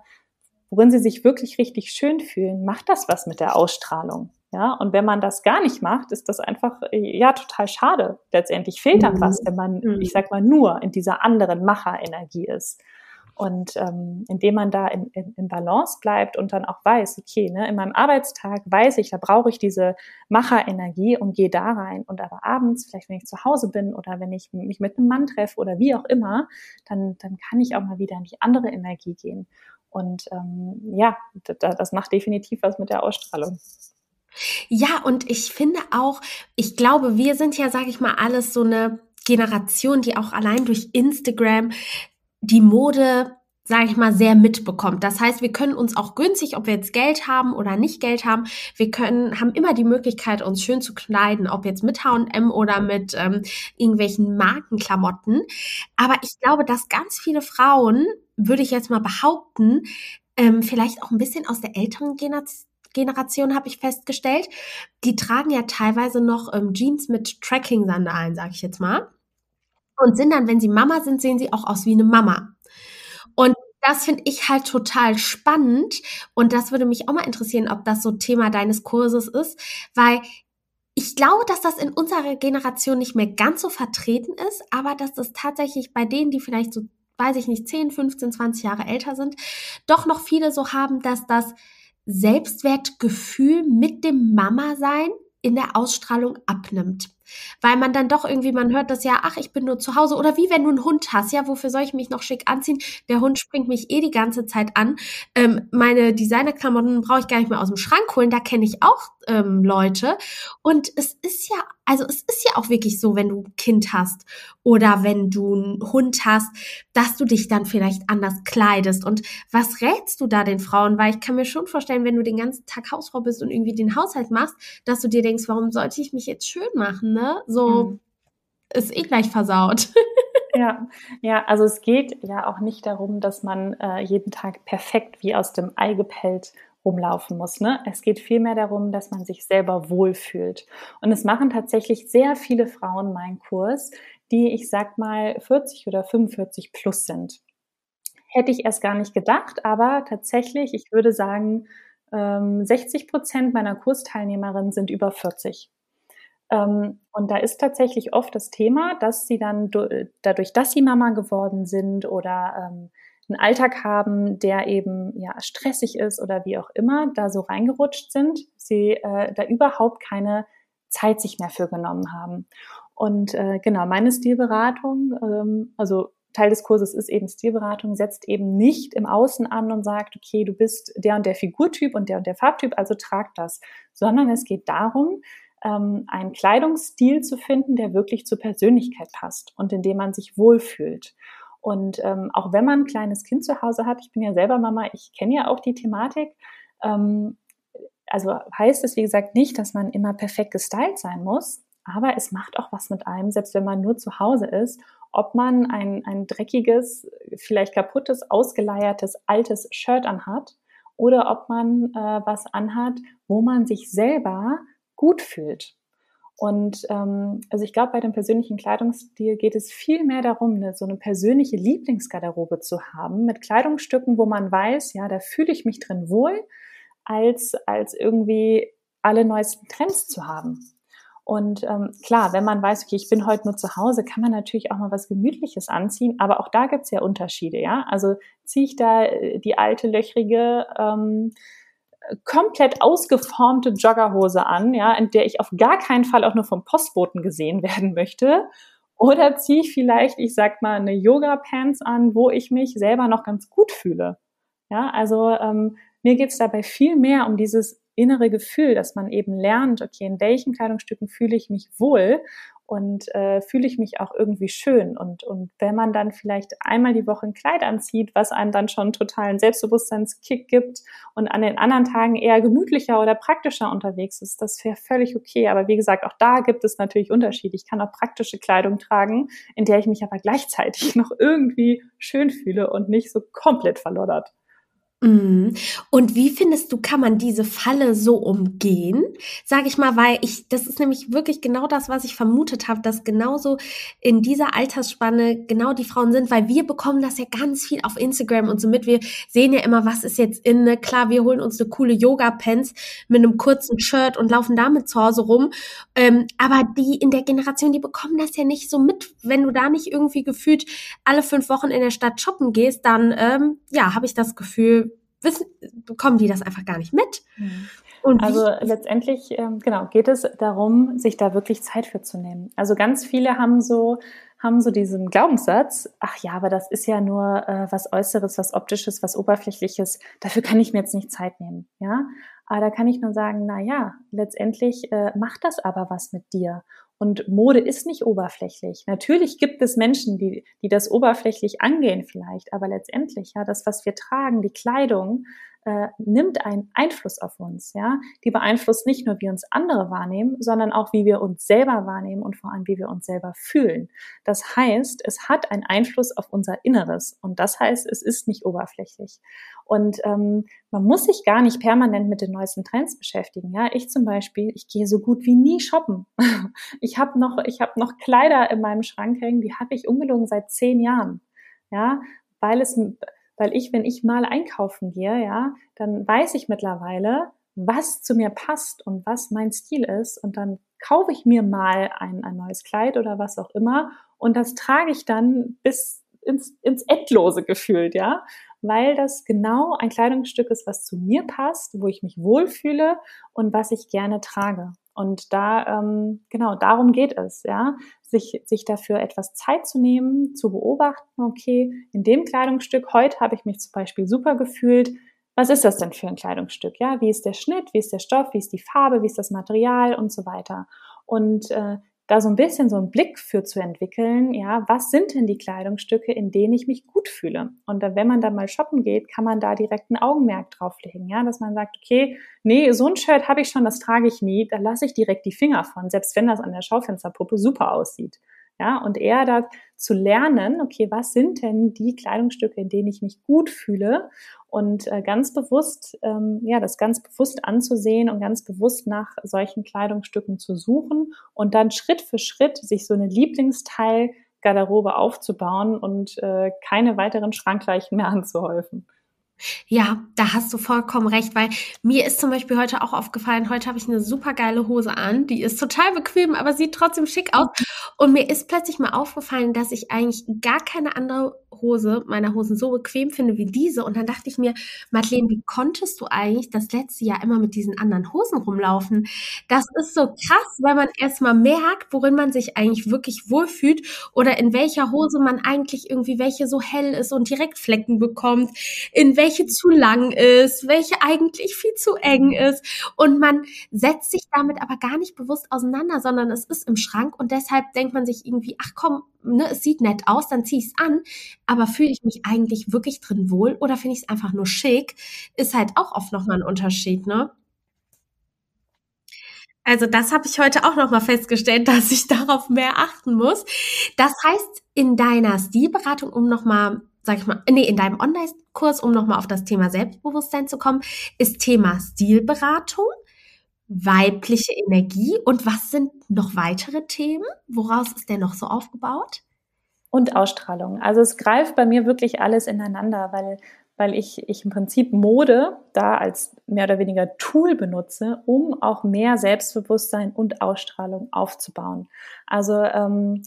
[SPEAKER 2] worin sie sich wirklich richtig schön fühlen, macht das was mit der Ausstrahlung. Ja, und wenn man das gar nicht macht, ist das einfach, ja, total schade. Letztendlich fehlt dann mhm. was, wenn man, mhm. ich sag mal, nur in dieser anderen Macherenergie ist. Und ähm, indem man da in, in, in Balance bleibt und dann auch weiß, okay, ne, in meinem Arbeitstag weiß ich, da brauche ich diese Macherenergie und gehe da rein. Und aber abends, vielleicht wenn ich zu Hause bin oder wenn ich mich mit einem Mann treffe oder wie auch immer, dann, dann kann ich auch mal wieder in die andere Energie gehen. Und ähm, ja, das, das macht definitiv was mit der Ausstrahlung.
[SPEAKER 1] Ja, und ich finde auch, ich glaube, wir sind ja, sage ich mal, alles so eine Generation, die auch allein durch Instagram die Mode sage ich mal, sehr mitbekommt. Das heißt, wir können uns auch günstig, ob wir jetzt Geld haben oder nicht Geld haben, wir können, haben immer die Möglichkeit, uns schön zu kleiden, ob jetzt mit H&M oder mit ähm, irgendwelchen Markenklamotten. Aber ich glaube, dass ganz viele Frauen, würde ich jetzt mal behaupten, ähm, vielleicht auch ein bisschen aus der älteren Generation Generation habe ich festgestellt, die tragen ja teilweise noch ähm, Jeans mit Tracking-Sandalen, sage ich jetzt mal. Und sind dann, wenn sie Mama sind, sehen sie auch aus wie eine Mama. Und das finde ich halt total spannend. Und das würde mich auch mal interessieren, ob das so Thema deines Kurses ist, weil ich glaube, dass das in unserer Generation nicht mehr ganz so vertreten ist, aber dass das tatsächlich bei denen, die vielleicht so, weiß ich nicht, 10, 15, 20 Jahre älter sind, doch noch viele so haben, dass das Selbstwertgefühl mit dem Mama-Sein in der Ausstrahlung abnimmt. Weil man dann doch irgendwie, man hört das ja, ach, ich bin nur zu Hause. Oder wie wenn du einen Hund hast, ja, wofür soll ich mich noch schick anziehen? Der Hund springt mich eh die ganze Zeit an. Ähm, meine Designerklamotten brauche ich gar nicht mehr aus dem Schrank holen. Da kenne ich auch ähm, Leute. Und es ist ja, also es ist ja auch wirklich so, wenn du ein Kind hast oder wenn du einen Hund hast, dass du dich dann vielleicht anders kleidest. Und was rätst du da den Frauen? Weil ich kann mir schon vorstellen, wenn du den ganzen Tag Hausfrau bist und irgendwie den Haushalt machst, dass du dir denkst, warum sollte ich mich jetzt schön machen? Ne? So mhm. ist eh gleich versaut.
[SPEAKER 2] Ja, ja, also es geht ja auch nicht darum, dass man äh, jeden Tag perfekt wie aus dem Ei gepellt rumlaufen muss. Ne? Es geht vielmehr darum, dass man sich selber wohlfühlt. Und es machen tatsächlich sehr viele Frauen meinen Kurs, die, ich sag mal, 40 oder 45 plus sind. Hätte ich erst gar nicht gedacht, aber tatsächlich, ich würde sagen, 60 ähm, Prozent meiner Kursteilnehmerinnen sind über 40. Ähm, und da ist tatsächlich oft das Thema, dass sie dann dadurch, dass sie Mama geworden sind oder ähm, einen Alltag haben, der eben ja stressig ist oder wie auch immer, da so reingerutscht sind, sie äh, da überhaupt keine Zeit sich mehr für genommen haben. Und äh, genau, meine Stilberatung, ähm, also Teil des Kurses ist eben Stilberatung, setzt eben nicht im Außen an und sagt, okay, du bist der und der Figurtyp und der und der Farbtyp, also trag das, sondern es geht darum, ähm, einen Kleidungsstil zu finden, der wirklich zur Persönlichkeit passt und in dem man sich wohlfühlt. Und ähm, auch wenn man ein kleines Kind zu Hause hat, ich bin ja selber Mama, ich kenne ja auch die Thematik, ähm, also heißt es, wie gesagt, nicht, dass man immer perfekt gestylt sein muss, aber es macht auch was mit einem, selbst wenn man nur zu Hause ist, ob man ein, ein dreckiges, vielleicht kaputtes, ausgeleiertes, altes Shirt anhat oder ob man äh, was anhat, wo man sich selber gut fühlt. Und ähm, also ich glaube, bei dem persönlichen Kleidungsstil geht es viel mehr darum, eine, so eine persönliche Lieblingsgarderobe zu haben mit Kleidungsstücken, wo man weiß, ja, da fühle ich mich drin wohl, als als irgendwie alle neuesten Trends zu haben. Und ähm, klar, wenn man weiß, okay, ich bin heute nur zu Hause, kann man natürlich auch mal was Gemütliches anziehen, aber auch da gibt's ja Unterschiede, ja. Also ziehe ich da äh, die alte, löchrige, ähm, komplett ausgeformte Joggerhose an, ja, in der ich auf gar keinen Fall auch nur vom Postboten gesehen werden möchte. Oder ziehe ich vielleicht, ich sag mal, eine Yoga-Pants an, wo ich mich selber noch ganz gut fühle. Ja, also ähm, mir geht's dabei viel mehr um dieses innere Gefühl, dass man eben lernt, okay, in welchen Kleidungsstücken fühle ich mich wohl und äh, fühle ich mich auch irgendwie schön. Und, und wenn man dann vielleicht einmal die Woche ein Kleid anzieht, was einem dann schon totalen Selbstbewusstseinskick gibt und an den anderen Tagen eher gemütlicher oder praktischer unterwegs ist, das wäre völlig okay. Aber wie gesagt, auch da gibt es natürlich Unterschiede. Ich kann auch praktische Kleidung tragen, in der ich mich aber gleichzeitig noch irgendwie schön fühle und nicht so komplett verloddert.
[SPEAKER 1] Mhm. Und wie findest du, kann man diese Falle so umgehen? Sag ich mal, weil ich, das ist nämlich wirklich genau das, was ich vermutet habe, dass genauso in dieser Altersspanne genau die Frauen sind, weil wir bekommen das ja ganz viel auf Instagram und so mit. Wir sehen ja immer, was ist jetzt in, ne? klar, wir holen uns eine coole Yoga-Pants mit einem kurzen Shirt und laufen damit zu Hause rum. Ähm, aber die in der Generation, die bekommen das ja nicht so mit. Wenn du da nicht irgendwie gefühlt alle fünf Wochen in der Stadt shoppen gehst, dann, ähm, ja, habe ich das Gefühl, wissen, bekommen die das einfach gar nicht mit.
[SPEAKER 2] Mhm. Und also letztendlich, ähm, genau, geht es darum, sich da wirklich Zeit für zu nehmen. Also ganz viele haben so, haben so diesen Glaubenssatz, ach ja, aber das ist ja nur äh, was Äußeres, was Optisches, was Oberflächliches, dafür kann ich mir jetzt nicht Zeit nehmen, ja. Aber da kann ich nur sagen, na ja, letztendlich äh, macht das aber was mit dir. Und Mode ist nicht oberflächlich. Natürlich gibt es Menschen, die, die das oberflächlich angehen vielleicht, aber letztendlich, ja, das, was wir tragen, die Kleidung, äh, nimmt einen Einfluss auf uns, ja. Die beeinflusst nicht nur, wie uns andere wahrnehmen, sondern auch, wie wir uns selber wahrnehmen und vor allem, wie wir uns selber fühlen. Das heißt, es hat einen Einfluss auf unser Inneres und das heißt, es ist nicht oberflächlich. Und ähm, man muss sich gar nicht permanent mit den neuesten Trends beschäftigen. Ja, ich zum Beispiel, ich gehe so gut wie nie shoppen. ich habe noch, ich habe noch Kleider in meinem Schrank hängen, die habe ich ungelogen seit zehn Jahren. Ja, weil es weil ich, wenn ich mal einkaufen gehe, ja, dann weiß ich mittlerweile, was zu mir passt und was mein Stil ist. Und dann kaufe ich mir mal ein, ein neues Kleid oder was auch immer. Und das trage ich dann bis ins, ins Endlose gefühlt, ja. Weil das genau ein Kleidungsstück ist, was zu mir passt, wo ich mich wohlfühle und was ich gerne trage. Und da, ähm, genau, darum geht es, ja, sich, sich dafür etwas Zeit zu nehmen, zu beobachten, okay, in dem Kleidungsstück, heute habe ich mich zum Beispiel super gefühlt, was ist das denn für ein Kleidungsstück? Ja, wie ist der Schnitt, wie ist der Stoff, wie ist die Farbe, wie ist das Material? Und so weiter. Und äh, da so ein bisschen so einen Blick für zu entwickeln, ja, was sind denn die Kleidungsstücke, in denen ich mich gut fühle? Und wenn man dann mal shoppen geht, kann man da direkt ein Augenmerk drauflegen, ja, dass man sagt, okay, nee, so ein Shirt habe ich schon, das trage ich nie, da lasse ich direkt die Finger von, selbst wenn das an der Schaufensterpuppe super aussieht. Ja, und eher da zu lernen, okay, was sind denn die Kleidungsstücke, in denen ich mich gut fühle und äh, ganz bewusst, ähm, ja, das ganz bewusst anzusehen und ganz bewusst nach solchen Kleidungsstücken zu suchen und dann Schritt für Schritt sich so eine Lieblingsteil Garderobe aufzubauen und äh, keine weiteren Schrankleichen mehr anzuhäufen.
[SPEAKER 1] Ja, da hast du vollkommen recht, weil mir ist zum Beispiel heute auch aufgefallen, heute habe ich eine super geile Hose an, die ist total bequem, aber sieht trotzdem schick aus. Und mir ist plötzlich mal aufgefallen, dass ich eigentlich gar keine andere Hose, meiner Hosen so bequem finde wie diese. Und dann dachte ich mir, Madeleine, wie konntest du eigentlich das letzte Jahr immer mit diesen anderen Hosen rumlaufen? Das ist so krass, weil man erstmal merkt, worin man sich eigentlich wirklich wohlfühlt oder in welcher Hose man eigentlich irgendwie welche so hell ist und direkt Flecken bekommt, in welche zu lang ist, welche eigentlich viel zu eng ist. Und man setzt sich damit aber gar nicht bewusst auseinander, sondern es ist im Schrank und deshalb denkt man sich irgendwie, ach komm, ne, es sieht nett aus, dann ziehe ich es an, aber fühle ich mich eigentlich wirklich drin wohl oder finde ich es einfach nur schick, ist halt auch oft nochmal ein Unterschied, ne? Also das habe ich heute auch nochmal festgestellt, dass ich darauf mehr achten muss. Das heißt, in deiner Stilberatung, um nochmal, sag ich mal, nee, in deinem Online-Kurs, um nochmal auf das Thema Selbstbewusstsein zu kommen, ist Thema Stilberatung, weibliche Energie und was sind noch weitere Themen? Woraus ist der noch so aufgebaut?
[SPEAKER 2] Und Ausstrahlung. Also es greift bei mir wirklich alles ineinander, weil weil ich, ich im Prinzip Mode da als mehr oder weniger Tool benutze, um auch mehr Selbstbewusstsein und Ausstrahlung aufzubauen. Also ähm,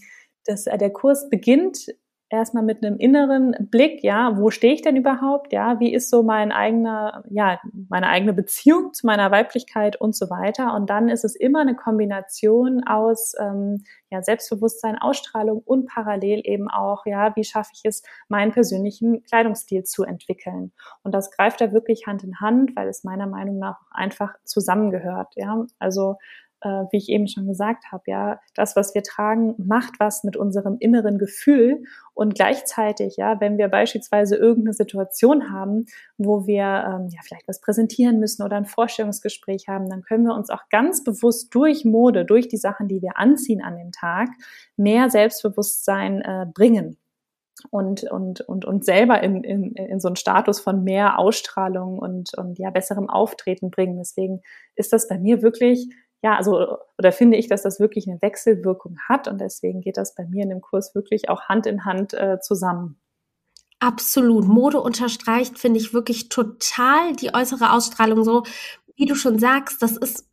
[SPEAKER 2] das, äh, der Kurs beginnt erstmal mit einem inneren Blick, ja, wo stehe ich denn überhaupt, ja, wie ist so mein eigener, ja, meine eigene Beziehung zu meiner Weiblichkeit und so weiter. Und dann ist es immer eine Kombination aus ähm, ja, Selbstbewusstsein, Ausstrahlung und parallel eben auch, ja, wie schaffe ich es, meinen persönlichen Kleidungsstil zu entwickeln. Und das greift da wirklich Hand in Hand, weil es meiner Meinung nach einfach zusammengehört, ja. Also äh, wie ich eben schon gesagt habe, ja, das, was wir tragen, macht was mit unserem inneren Gefühl und gleichzeitig, ja, wenn wir beispielsweise irgendeine Situation haben, wo wir ähm, ja vielleicht was präsentieren müssen oder ein Vorstellungsgespräch haben, dann können wir uns auch ganz bewusst durch Mode, durch die Sachen, die wir anziehen an dem Tag, mehr Selbstbewusstsein äh, bringen und, und, und, und selber in, in, in so einen Status von mehr Ausstrahlung und, und ja, besserem Auftreten bringen. Deswegen ist das bei mir wirklich ja, also, oder finde ich, dass das wirklich eine Wechselwirkung hat und deswegen geht das bei mir in dem Kurs wirklich auch Hand in Hand äh, zusammen.
[SPEAKER 1] Absolut. Mode unterstreicht, finde ich wirklich total die äußere Ausstrahlung so, wie du schon sagst, das ist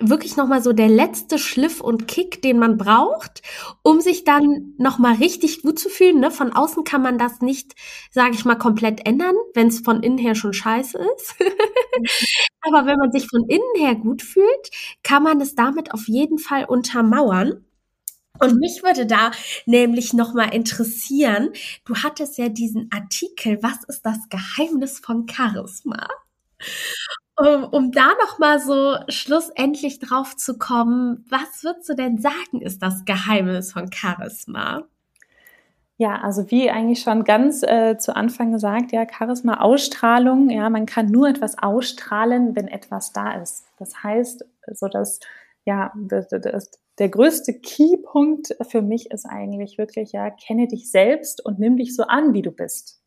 [SPEAKER 1] wirklich nochmal so der letzte Schliff und Kick, den man braucht, um sich dann nochmal richtig gut zu fühlen. Ne? Von außen kann man das nicht, sage ich mal, komplett ändern, wenn es von innen her schon scheiße ist. Aber wenn man sich von innen her gut fühlt, kann man es damit auf jeden Fall untermauern. Und mich würde da nämlich nochmal interessieren, du hattest ja diesen Artikel, was ist das Geheimnis von Charisma? Um, um da noch mal so schlussendlich drauf zu kommen, was würdest du denn sagen, ist das Geheimnis von Charisma?
[SPEAKER 2] Ja, also wie eigentlich schon ganz äh, zu Anfang gesagt, ja, Charisma, Ausstrahlung, ja, man kann nur etwas ausstrahlen, wenn etwas da ist. Das heißt, so dass, ja, das, das, der größte Keypunkt für mich ist eigentlich wirklich, ja, kenne dich selbst und nimm dich so an, wie du bist.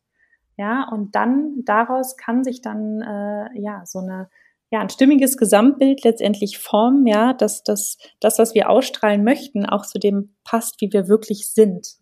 [SPEAKER 2] Ja, und dann daraus kann sich dann äh, ja so eine ja, ein stimmiges Gesamtbild letztendlich formen, ja, dass das, das, was wir ausstrahlen möchten, auch zu dem passt, wie wir wirklich sind.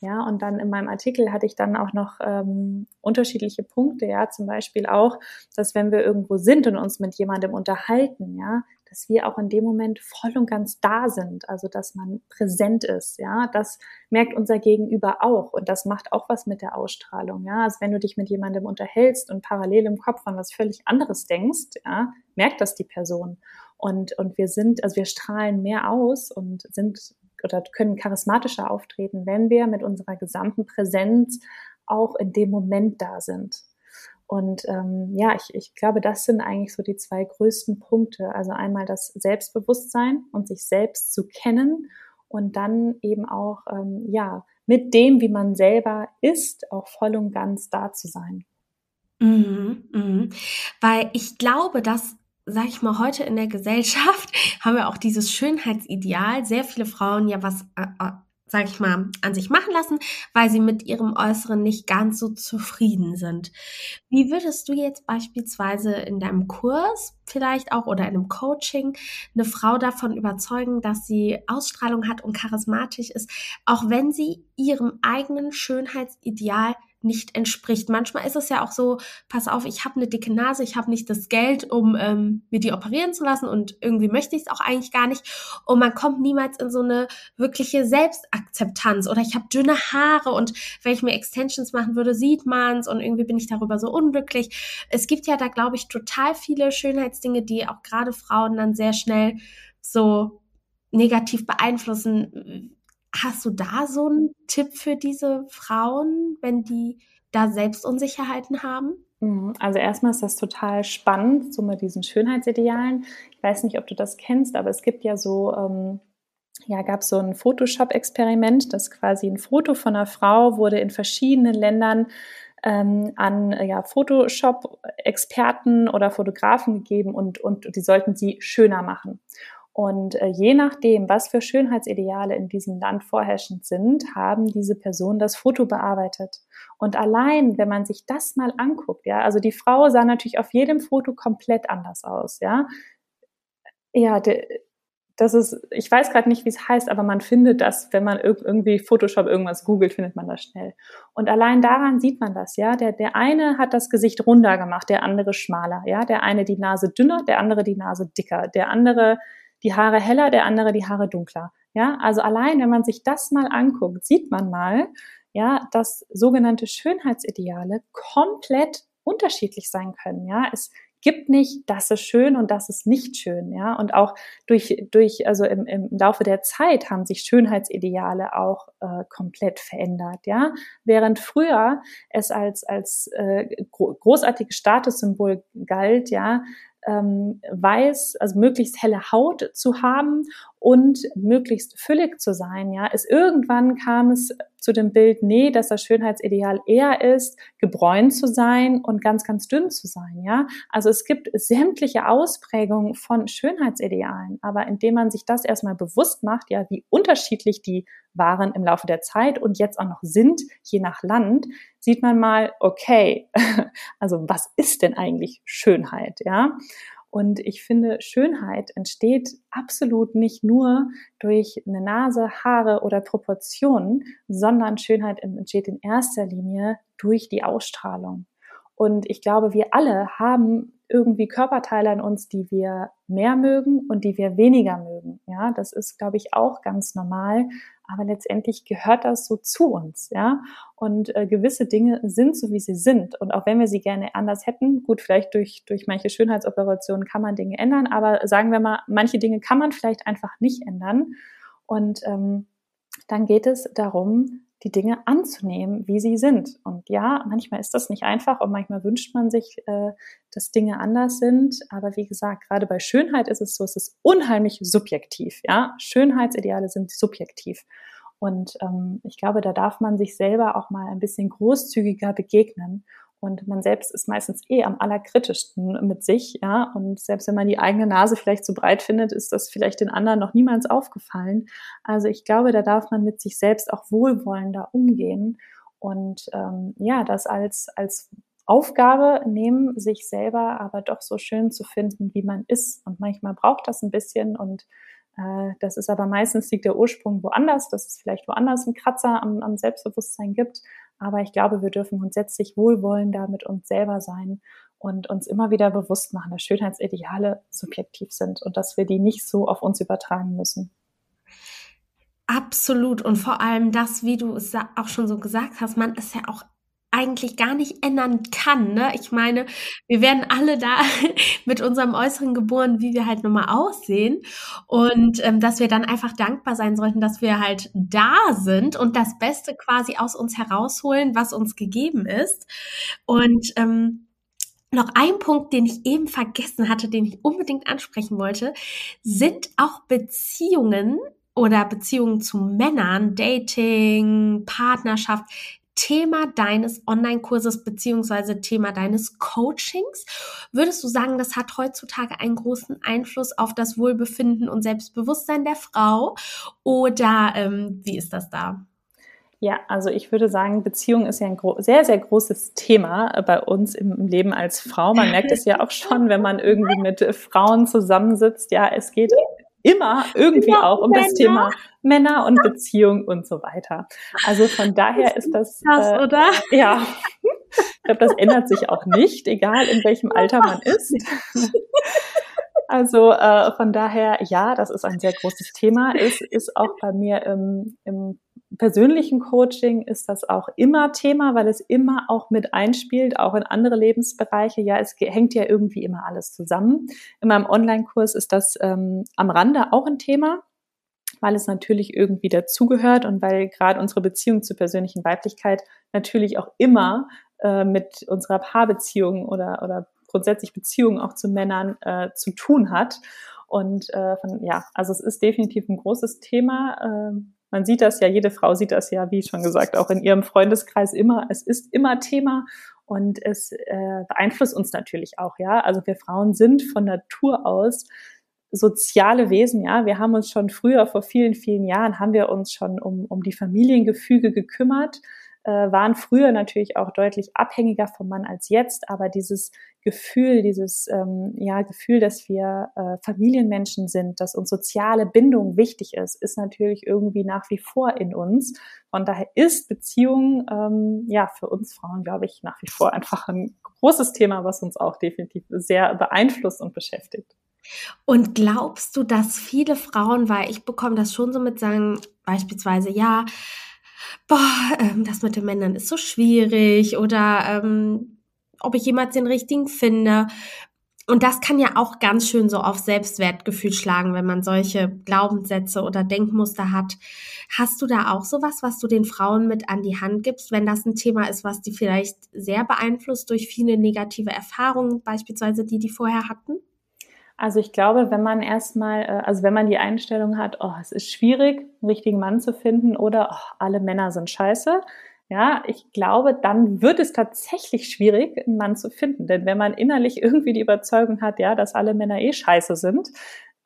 [SPEAKER 2] Ja, und dann in meinem Artikel hatte ich dann auch noch ähm, unterschiedliche Punkte, ja, zum Beispiel auch, dass wenn wir irgendwo sind und uns mit jemandem unterhalten, ja, dass wir auch in dem Moment voll und ganz da sind, also dass man präsent ist, ja, das merkt unser Gegenüber auch und das macht auch was mit der Ausstrahlung, ja, also wenn du dich mit jemandem unterhältst und parallel im Kopf an was völlig anderes denkst, ja, merkt das die Person. Und und wir sind, also wir strahlen mehr aus und sind oder können charismatischer auftreten, wenn wir mit unserer gesamten Präsenz auch in dem Moment da sind. Und ähm, ja, ich, ich glaube, das sind eigentlich so die zwei größten Punkte. Also einmal das Selbstbewusstsein und sich selbst zu kennen und dann eben auch, ähm, ja, mit dem, wie man selber ist, auch voll und ganz da zu sein.
[SPEAKER 1] Mhm, mhm. Weil ich glaube, dass sag ich mal, heute in der Gesellschaft haben wir auch dieses Schönheitsideal, sehr viele Frauen ja was, äh, äh, sag ich mal, an sich machen lassen, weil sie mit ihrem Äußeren nicht ganz so zufrieden sind. Wie würdest du jetzt beispielsweise in deinem Kurs vielleicht auch oder in einem Coaching eine Frau davon überzeugen, dass sie Ausstrahlung hat und charismatisch ist, auch wenn sie ihrem eigenen Schönheitsideal nicht entspricht. Manchmal ist es ja auch so, pass auf, ich habe eine dicke Nase, ich habe nicht das Geld, um ähm, mir die operieren zu lassen und irgendwie möchte ich es auch eigentlich gar nicht. Und man kommt niemals in so eine wirkliche Selbstakzeptanz. Oder ich habe dünne Haare und wenn ich mir Extensions machen würde, sieht man's und irgendwie bin ich darüber so unglücklich. Es gibt ja da, glaube ich, total viele Schönheitsdinge, die auch gerade Frauen dann sehr schnell so negativ beeinflussen Hast du da so einen Tipp für diese Frauen, wenn die da Selbstunsicherheiten haben?
[SPEAKER 2] Mhm. Also erstmal ist das total spannend, so mit diesen Schönheitsidealen. Ich weiß nicht, ob du das kennst, aber es gibt ja so, ähm, ja, gab so ein Photoshop-Experiment, das quasi ein Foto von einer Frau wurde in verschiedenen Ländern ähm, an ja, Photoshop-Experten oder Fotografen gegeben und, und die sollten sie schöner machen. Und äh, je nachdem, was für Schönheitsideale in diesem Land vorherrschend sind, haben diese Personen das Foto bearbeitet. Und allein, wenn man sich das mal anguckt, ja, also die Frau sah natürlich auf jedem Foto komplett anders aus, ja. Ja, de, das ist, ich weiß gerade nicht, wie es heißt, aber man findet das, wenn man irgendwie Photoshop irgendwas googelt, findet man das schnell. Und allein daran sieht man das, ja. Der, der eine hat das Gesicht runder gemacht, der andere schmaler, ja. Der eine die Nase dünner, der andere die Nase dicker, der andere die Haare heller, der andere die Haare dunkler. Ja, also allein, wenn man sich das mal anguckt, sieht man mal, ja, dass sogenannte Schönheitsideale komplett unterschiedlich sein können. Ja, es gibt nicht, das ist schön und das ist nicht schön, ja. Und auch durch, durch, also im, im Laufe der Zeit haben sich Schönheitsideale auch äh, komplett verändert, ja. Während früher es als, als äh, großartiges Statussymbol galt, ja, ähm, weiß, also möglichst helle Haut zu haben und möglichst füllig zu sein, ja, ist irgendwann kam es zu dem Bild, nee, dass das Schönheitsideal eher ist, gebräunt zu sein und ganz, ganz dünn zu sein, ja. Also es gibt sämtliche Ausprägungen von Schönheitsidealen, aber indem man sich das erstmal bewusst macht, ja, wie unterschiedlich die waren im Laufe der Zeit und jetzt auch noch sind, je nach Land, sieht man mal, okay, also was ist denn eigentlich Schönheit, ja? Und ich finde, Schönheit entsteht absolut nicht nur durch eine Nase, Haare oder Proportionen, sondern Schönheit entsteht in erster Linie durch die Ausstrahlung. Und ich glaube, wir alle haben irgendwie Körperteile in uns, die wir mehr mögen und die wir weniger mögen. Ja, das ist, glaube ich, auch ganz normal. Aber letztendlich gehört das so zu uns, ja. Und äh, gewisse Dinge sind so, wie sie sind. Und auch wenn wir sie gerne anders hätten, gut, vielleicht durch, durch manche Schönheitsoperationen kann man Dinge ändern, aber sagen wir mal, manche Dinge kann man vielleicht einfach nicht ändern. Und ähm, dann geht es darum, die Dinge anzunehmen, wie sie sind. Und ja, manchmal ist das nicht einfach und manchmal wünscht man sich, äh, dass Dinge anders sind. Aber wie gesagt, gerade bei Schönheit ist es so, es ist unheimlich subjektiv. Ja, Schönheitsideale sind subjektiv. Und ähm, ich glaube, da darf man sich selber auch mal ein bisschen großzügiger begegnen und man selbst ist meistens eh am allerkritischsten mit sich, ja. Und selbst wenn man die eigene Nase vielleicht zu breit findet, ist das vielleicht den anderen noch niemals aufgefallen. Also ich glaube, da darf man mit sich selbst auch wohlwollender umgehen und ähm, ja, das als, als Aufgabe nehmen, sich selber aber doch so schön zu finden, wie man ist. Und manchmal braucht das ein bisschen und äh, das ist aber meistens liegt der Ursprung woanders, dass es vielleicht woanders einen Kratzer am, am Selbstbewusstsein gibt. Aber ich glaube, wir dürfen grundsätzlich wohlwollender mit uns selber sein und uns immer wieder bewusst machen, dass Schönheitsideale subjektiv sind und dass wir die nicht so auf uns übertragen müssen.
[SPEAKER 1] Absolut. Und vor allem das, wie du es auch schon so gesagt hast, man ist ja auch eigentlich gar nicht ändern kann. Ne? Ich meine, wir werden alle da mit unserem Äußeren geboren, wie wir halt nun mal aussehen. Und ähm, dass wir dann einfach dankbar sein sollten, dass wir halt da sind und das Beste quasi aus uns herausholen, was uns gegeben ist. Und ähm, noch ein Punkt, den ich eben vergessen hatte, den ich unbedingt ansprechen wollte, sind auch Beziehungen oder Beziehungen zu Männern, Dating, Partnerschaft, Thema deines Online-Kurses beziehungsweise Thema deines Coachings. Würdest du sagen, das hat heutzutage einen großen Einfluss auf das Wohlbefinden und Selbstbewusstsein der Frau? Oder ähm, wie ist das da?
[SPEAKER 2] Ja, also ich würde sagen, Beziehung ist ja ein sehr, sehr großes Thema äh, bei uns im Leben als Frau. Man merkt es ja auch schon, wenn man irgendwie mit Frauen zusammensitzt. Ja, es geht immer irgendwie ja, auch um Männer. das Thema Männer und Beziehung und so weiter. Also von daher ist das,
[SPEAKER 1] das äh, oder?
[SPEAKER 2] Ja, ich glaube, das ändert sich auch nicht, egal in welchem Alter man ist. Also äh, von daher, ja, das ist ein sehr großes Thema. Es ist auch bei mir im, im persönlichen Coaching ist das auch immer Thema, weil es immer auch mit einspielt, auch in andere Lebensbereiche. Ja, es hängt ja irgendwie immer alles zusammen. In meinem Online-Kurs ist das ähm, am Rande auch ein Thema, weil es natürlich irgendwie dazugehört und weil gerade unsere Beziehung zur persönlichen Weiblichkeit natürlich auch immer äh, mit unserer Paarbeziehung oder, oder grundsätzlich Beziehungen auch zu Männern äh, zu tun hat. Und äh, von, ja, also es ist definitiv ein großes Thema. Äh, man sieht das ja, jede Frau sieht das ja, wie schon gesagt, auch in ihrem Freundeskreis immer. Es ist immer Thema und es äh, beeinflusst uns natürlich auch, ja. Also wir Frauen sind von Natur aus soziale Wesen, ja. Wir haben uns schon früher, vor vielen, vielen Jahren, haben wir uns schon um, um die Familiengefüge gekümmert waren früher natürlich auch deutlich abhängiger vom Mann als jetzt, aber dieses Gefühl, dieses ähm, ja, Gefühl, dass wir äh, Familienmenschen sind, dass uns soziale Bindung wichtig ist, ist natürlich irgendwie nach wie vor in uns. Von daher ist Beziehung ähm, ja für uns Frauen, glaube ich, nach wie vor einfach ein großes Thema, was uns auch definitiv sehr beeinflusst und beschäftigt.
[SPEAKER 1] Und glaubst du, dass viele Frauen, weil ich bekomme das schon so mit sagen, beispielsweise, ja, boah, ähm, das mit den Männern ist so schwierig oder ähm, ob ich jemals den richtigen finde. Und das kann ja auch ganz schön so auf Selbstwertgefühl schlagen, wenn man solche Glaubenssätze oder Denkmuster hat. Hast du da auch sowas, was du den Frauen mit an die Hand gibst, wenn das ein Thema ist, was die vielleicht sehr beeinflusst durch viele negative Erfahrungen, beispielsweise die die vorher hatten?
[SPEAKER 2] Also ich glaube, wenn man erstmal, äh, also wenn man die Einstellung hat, oh, es ist schwierig, einen richtigen Mann zu finden oder oh, alle Männer sind scheiße, ja, ich glaube, dann wird es tatsächlich schwierig, einen Mann zu finden. Denn wenn man innerlich irgendwie die Überzeugung hat, ja, dass alle Männer eh scheiße sind,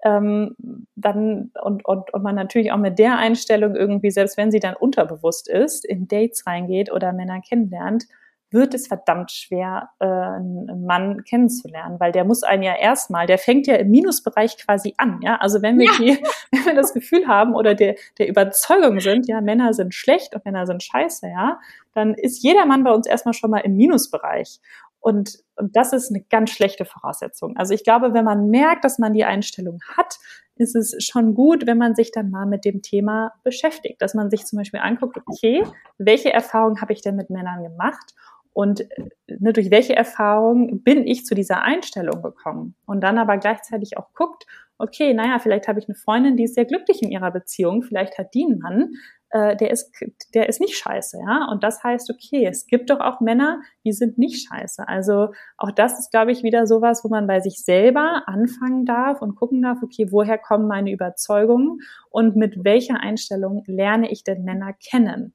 [SPEAKER 2] ähm, dann und, und, und man natürlich auch mit der Einstellung irgendwie, selbst wenn sie dann unterbewusst ist, in Dates reingeht oder Männer kennenlernt, wird es verdammt schwer, äh, einen Mann kennenzulernen, weil der muss einen ja erstmal, der fängt ja im Minusbereich quasi an, ja. Also wenn wir ja. die, wenn wir das Gefühl haben oder der, der Überzeugung sind, ja, Männer sind schlecht und Männer sind scheiße, ja, dann ist jeder Mann bei uns erstmal schon mal im Minusbereich. Und, und das ist eine ganz schlechte Voraussetzung. Also ich glaube, wenn man merkt, dass man die Einstellung hat, ist es schon gut, wenn man sich dann mal mit dem Thema beschäftigt, dass man sich zum Beispiel anguckt, okay, welche Erfahrungen habe ich denn mit Männern gemacht und ne, durch welche Erfahrung bin ich zu dieser Einstellung gekommen? Und dann aber gleichzeitig auch guckt, okay, naja, vielleicht habe ich eine Freundin, die ist sehr glücklich in ihrer Beziehung, vielleicht hat die einen Mann, äh, der ist, der ist nicht scheiße, ja. Und das heißt, okay, es gibt doch auch Männer, die sind nicht scheiße. Also auch das ist, glaube ich, wieder sowas, wo man bei sich selber anfangen darf und gucken darf, okay, woher kommen meine Überzeugungen und mit welcher Einstellung lerne ich denn Männer kennen?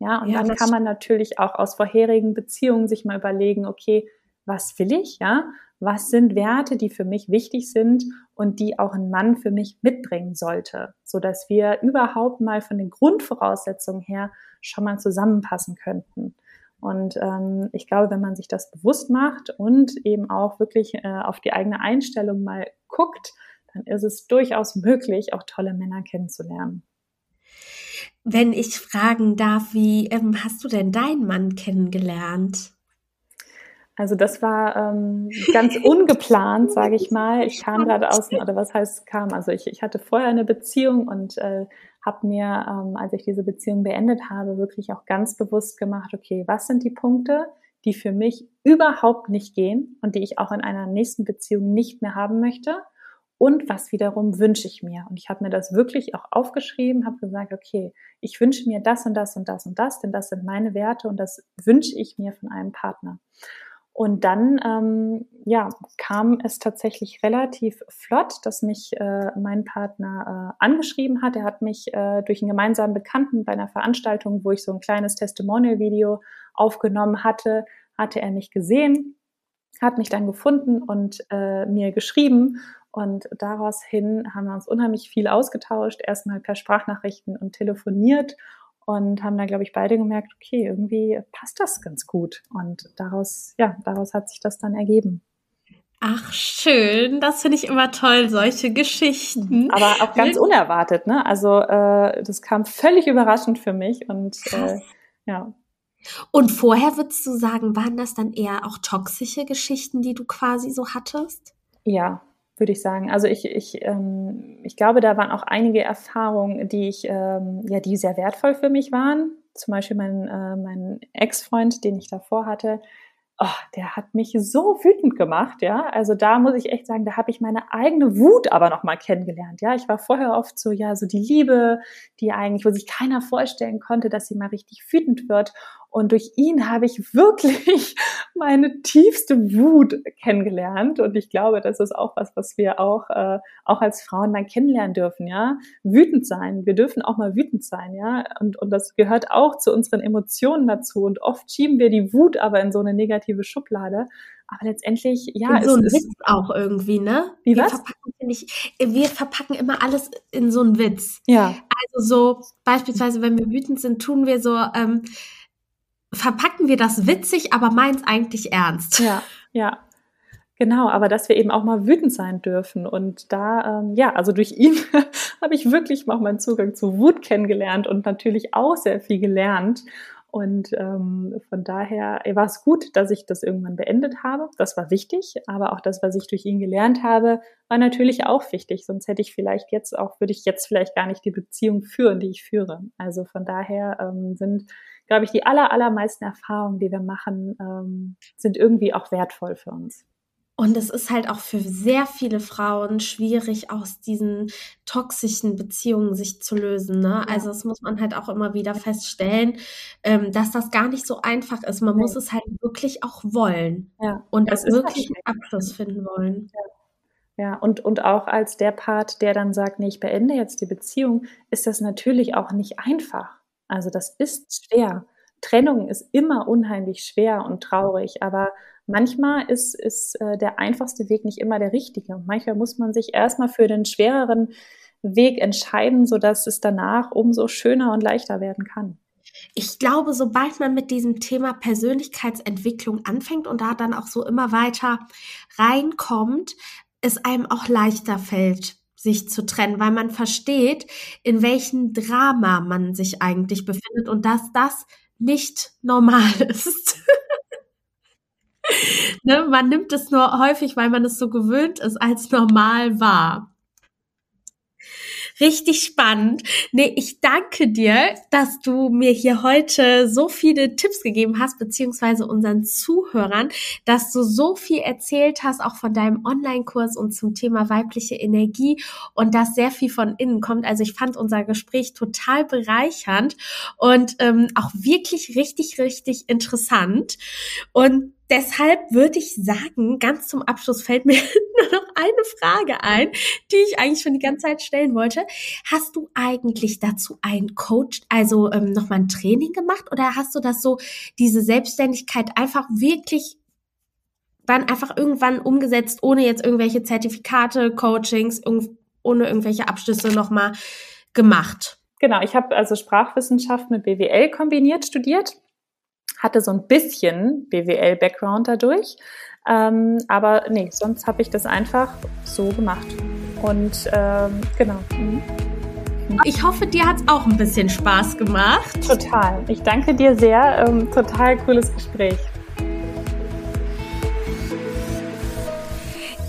[SPEAKER 2] Ja, und ja, dann kann man natürlich auch aus vorherigen Beziehungen sich mal überlegen, okay, was will ich, ja? Was sind Werte, die für mich wichtig sind und die auch ein Mann für mich mitbringen sollte, so dass wir überhaupt mal von den Grundvoraussetzungen her schon mal zusammenpassen könnten. Und ähm, ich glaube, wenn man sich das bewusst macht und eben auch wirklich äh, auf die eigene Einstellung mal guckt, dann ist es durchaus möglich, auch tolle Männer kennenzulernen.
[SPEAKER 1] Wenn ich fragen darf, wie ähm, hast du denn deinen Mann kennengelernt?
[SPEAKER 2] Also das war ähm, ganz ungeplant, sage ich mal. Ich kam gerade aus, oder was heißt kam? Also ich, ich hatte vorher eine Beziehung und äh, habe mir, ähm, als ich diese Beziehung beendet habe, wirklich auch ganz bewusst gemacht, okay, was sind die Punkte, die für mich überhaupt nicht gehen und die ich auch in einer nächsten Beziehung nicht mehr haben möchte? Und was wiederum wünsche ich mir. Und ich habe mir das wirklich auch aufgeschrieben, habe gesagt, okay, ich wünsche mir das und das und das und das, denn das sind meine Werte und das wünsche ich mir von einem Partner. Und dann ähm, ja, kam es tatsächlich relativ flott, dass mich äh, mein Partner äh, angeschrieben hat. Er hat mich äh, durch einen gemeinsamen Bekannten bei einer Veranstaltung, wo ich so ein kleines Testimonial-Video aufgenommen hatte, hatte er mich gesehen, hat mich dann gefunden und äh, mir geschrieben und daraus hin haben wir uns unheimlich viel ausgetauscht, erstmal per Sprachnachrichten und telefoniert und haben da, glaube ich, beide gemerkt, okay, irgendwie passt das ganz gut. Und daraus, ja, daraus hat sich das dann ergeben.
[SPEAKER 1] Ach, schön. Das finde ich immer toll, solche Geschichten.
[SPEAKER 2] Aber auch ganz unerwartet, ne? Also äh, das kam völlig überraschend für mich und äh, ja.
[SPEAKER 1] Und vorher würdest du sagen, waren das dann eher auch toxische Geschichten, die du quasi so hattest?
[SPEAKER 2] Ja, würde ich sagen. Also ich, ich, ähm, ich glaube, da waren auch einige Erfahrungen, die ich, ähm, ja, die sehr wertvoll für mich waren. Zum Beispiel mein, äh, mein Ex-Freund, den ich davor hatte, oh, der hat mich so wütend gemacht, ja. Also da muss ich echt sagen, da habe ich meine eigene Wut aber noch mal kennengelernt, ja. Ich war vorher oft so, ja, so die Liebe, die eigentlich, wo sich keiner vorstellen konnte, dass sie mal richtig wütend wird. Und durch ihn habe ich wirklich meine tiefste Wut kennengelernt. Und ich glaube, das ist auch was, was wir auch, äh, auch als Frauen mal kennenlernen dürfen, ja. Wütend sein. Wir dürfen auch mal wütend sein, ja. Und, und das gehört auch zu unseren Emotionen dazu. Und oft schieben wir die Wut aber in so eine negative Schublade. Aber letztendlich, ja,
[SPEAKER 1] in so ein Witz auch irgendwie, ne?
[SPEAKER 2] Wie
[SPEAKER 1] wir
[SPEAKER 2] was?
[SPEAKER 1] Verpacken, ich, wir verpacken immer alles in so einen Witz.
[SPEAKER 2] Ja.
[SPEAKER 1] Also so beispielsweise, wenn wir wütend sind, tun wir so, ähm, verpacken wir das witzig, aber meins eigentlich ernst.
[SPEAKER 2] Ja, ja. Genau, aber dass wir eben auch mal wütend sein dürfen. Und da, ähm, ja, also durch ihn habe ich wirklich auch meinen Zugang zu Wut kennengelernt und natürlich auch sehr viel gelernt. Und ähm, von daher war es gut, dass ich das irgendwann beendet habe. Das war wichtig, aber auch das, was ich durch ihn gelernt habe, war natürlich auch wichtig. Sonst hätte ich vielleicht jetzt auch, würde ich jetzt vielleicht gar nicht die Beziehung führen, die ich führe. Also von daher ähm, sind glaube ich, die aller, allermeisten Erfahrungen, die wir machen, ähm, sind irgendwie auch wertvoll für uns.
[SPEAKER 1] Und es ist halt auch für sehr viele Frauen schwierig, aus diesen toxischen Beziehungen sich zu lösen. Ne? Ja. Also das muss man halt auch immer wieder feststellen, ähm, dass das gar nicht so einfach ist. Man muss es halt wirklich auch wollen
[SPEAKER 2] ja.
[SPEAKER 1] und das wirklich einen Abschluss finden wollen.
[SPEAKER 2] Ja. Ja, und, und auch als der Part, der dann sagt, nee, ich beende jetzt die Beziehung, ist das natürlich auch nicht einfach. Also das ist schwer. Trennung ist immer unheimlich schwer und traurig, aber manchmal ist, ist äh, der einfachste Weg nicht immer der richtige. Manchmal muss man sich erstmal für den schwereren Weg entscheiden, sodass es danach umso schöner und leichter werden kann.
[SPEAKER 1] Ich glaube, sobald man mit diesem Thema Persönlichkeitsentwicklung anfängt und da dann auch so immer weiter reinkommt, es einem auch leichter fällt, sich zu trennen, weil man versteht, in welchem Drama man sich eigentlich befindet und dass das nicht normal ist. ne? Man nimmt es nur häufig, weil man es so gewöhnt ist, als normal wahr. Richtig spannend. Nee, ich danke dir, dass du mir hier heute so viele Tipps gegeben hast, beziehungsweise unseren Zuhörern, dass du so viel erzählt hast, auch von deinem Online-Kurs und zum Thema weibliche Energie und dass sehr viel von innen kommt. Also ich fand unser Gespräch total bereichernd und ähm, auch wirklich richtig, richtig interessant. Und deshalb würde ich sagen, ganz zum Abschluss fällt mir nur noch eine Frage ein, die ich eigentlich schon die ganze Zeit stellen wollte. Hast du eigentlich dazu einen Coach, also ähm, nochmal ein Training gemacht oder hast du das so, diese Selbstständigkeit einfach wirklich dann einfach irgendwann umgesetzt, ohne jetzt irgendwelche Zertifikate, Coachings, ohne irgendwelche Abschlüsse nochmal gemacht?
[SPEAKER 2] Genau, ich habe also Sprachwissenschaft mit BWL kombiniert studiert hatte so ein bisschen BWL-Background dadurch. Ähm, aber nee, sonst habe ich das einfach so gemacht. Und ähm, genau. Mhm.
[SPEAKER 1] Ich hoffe, dir hat es auch ein bisschen Spaß gemacht.
[SPEAKER 2] Total. Ich danke dir sehr. Ähm, total cooles Gespräch.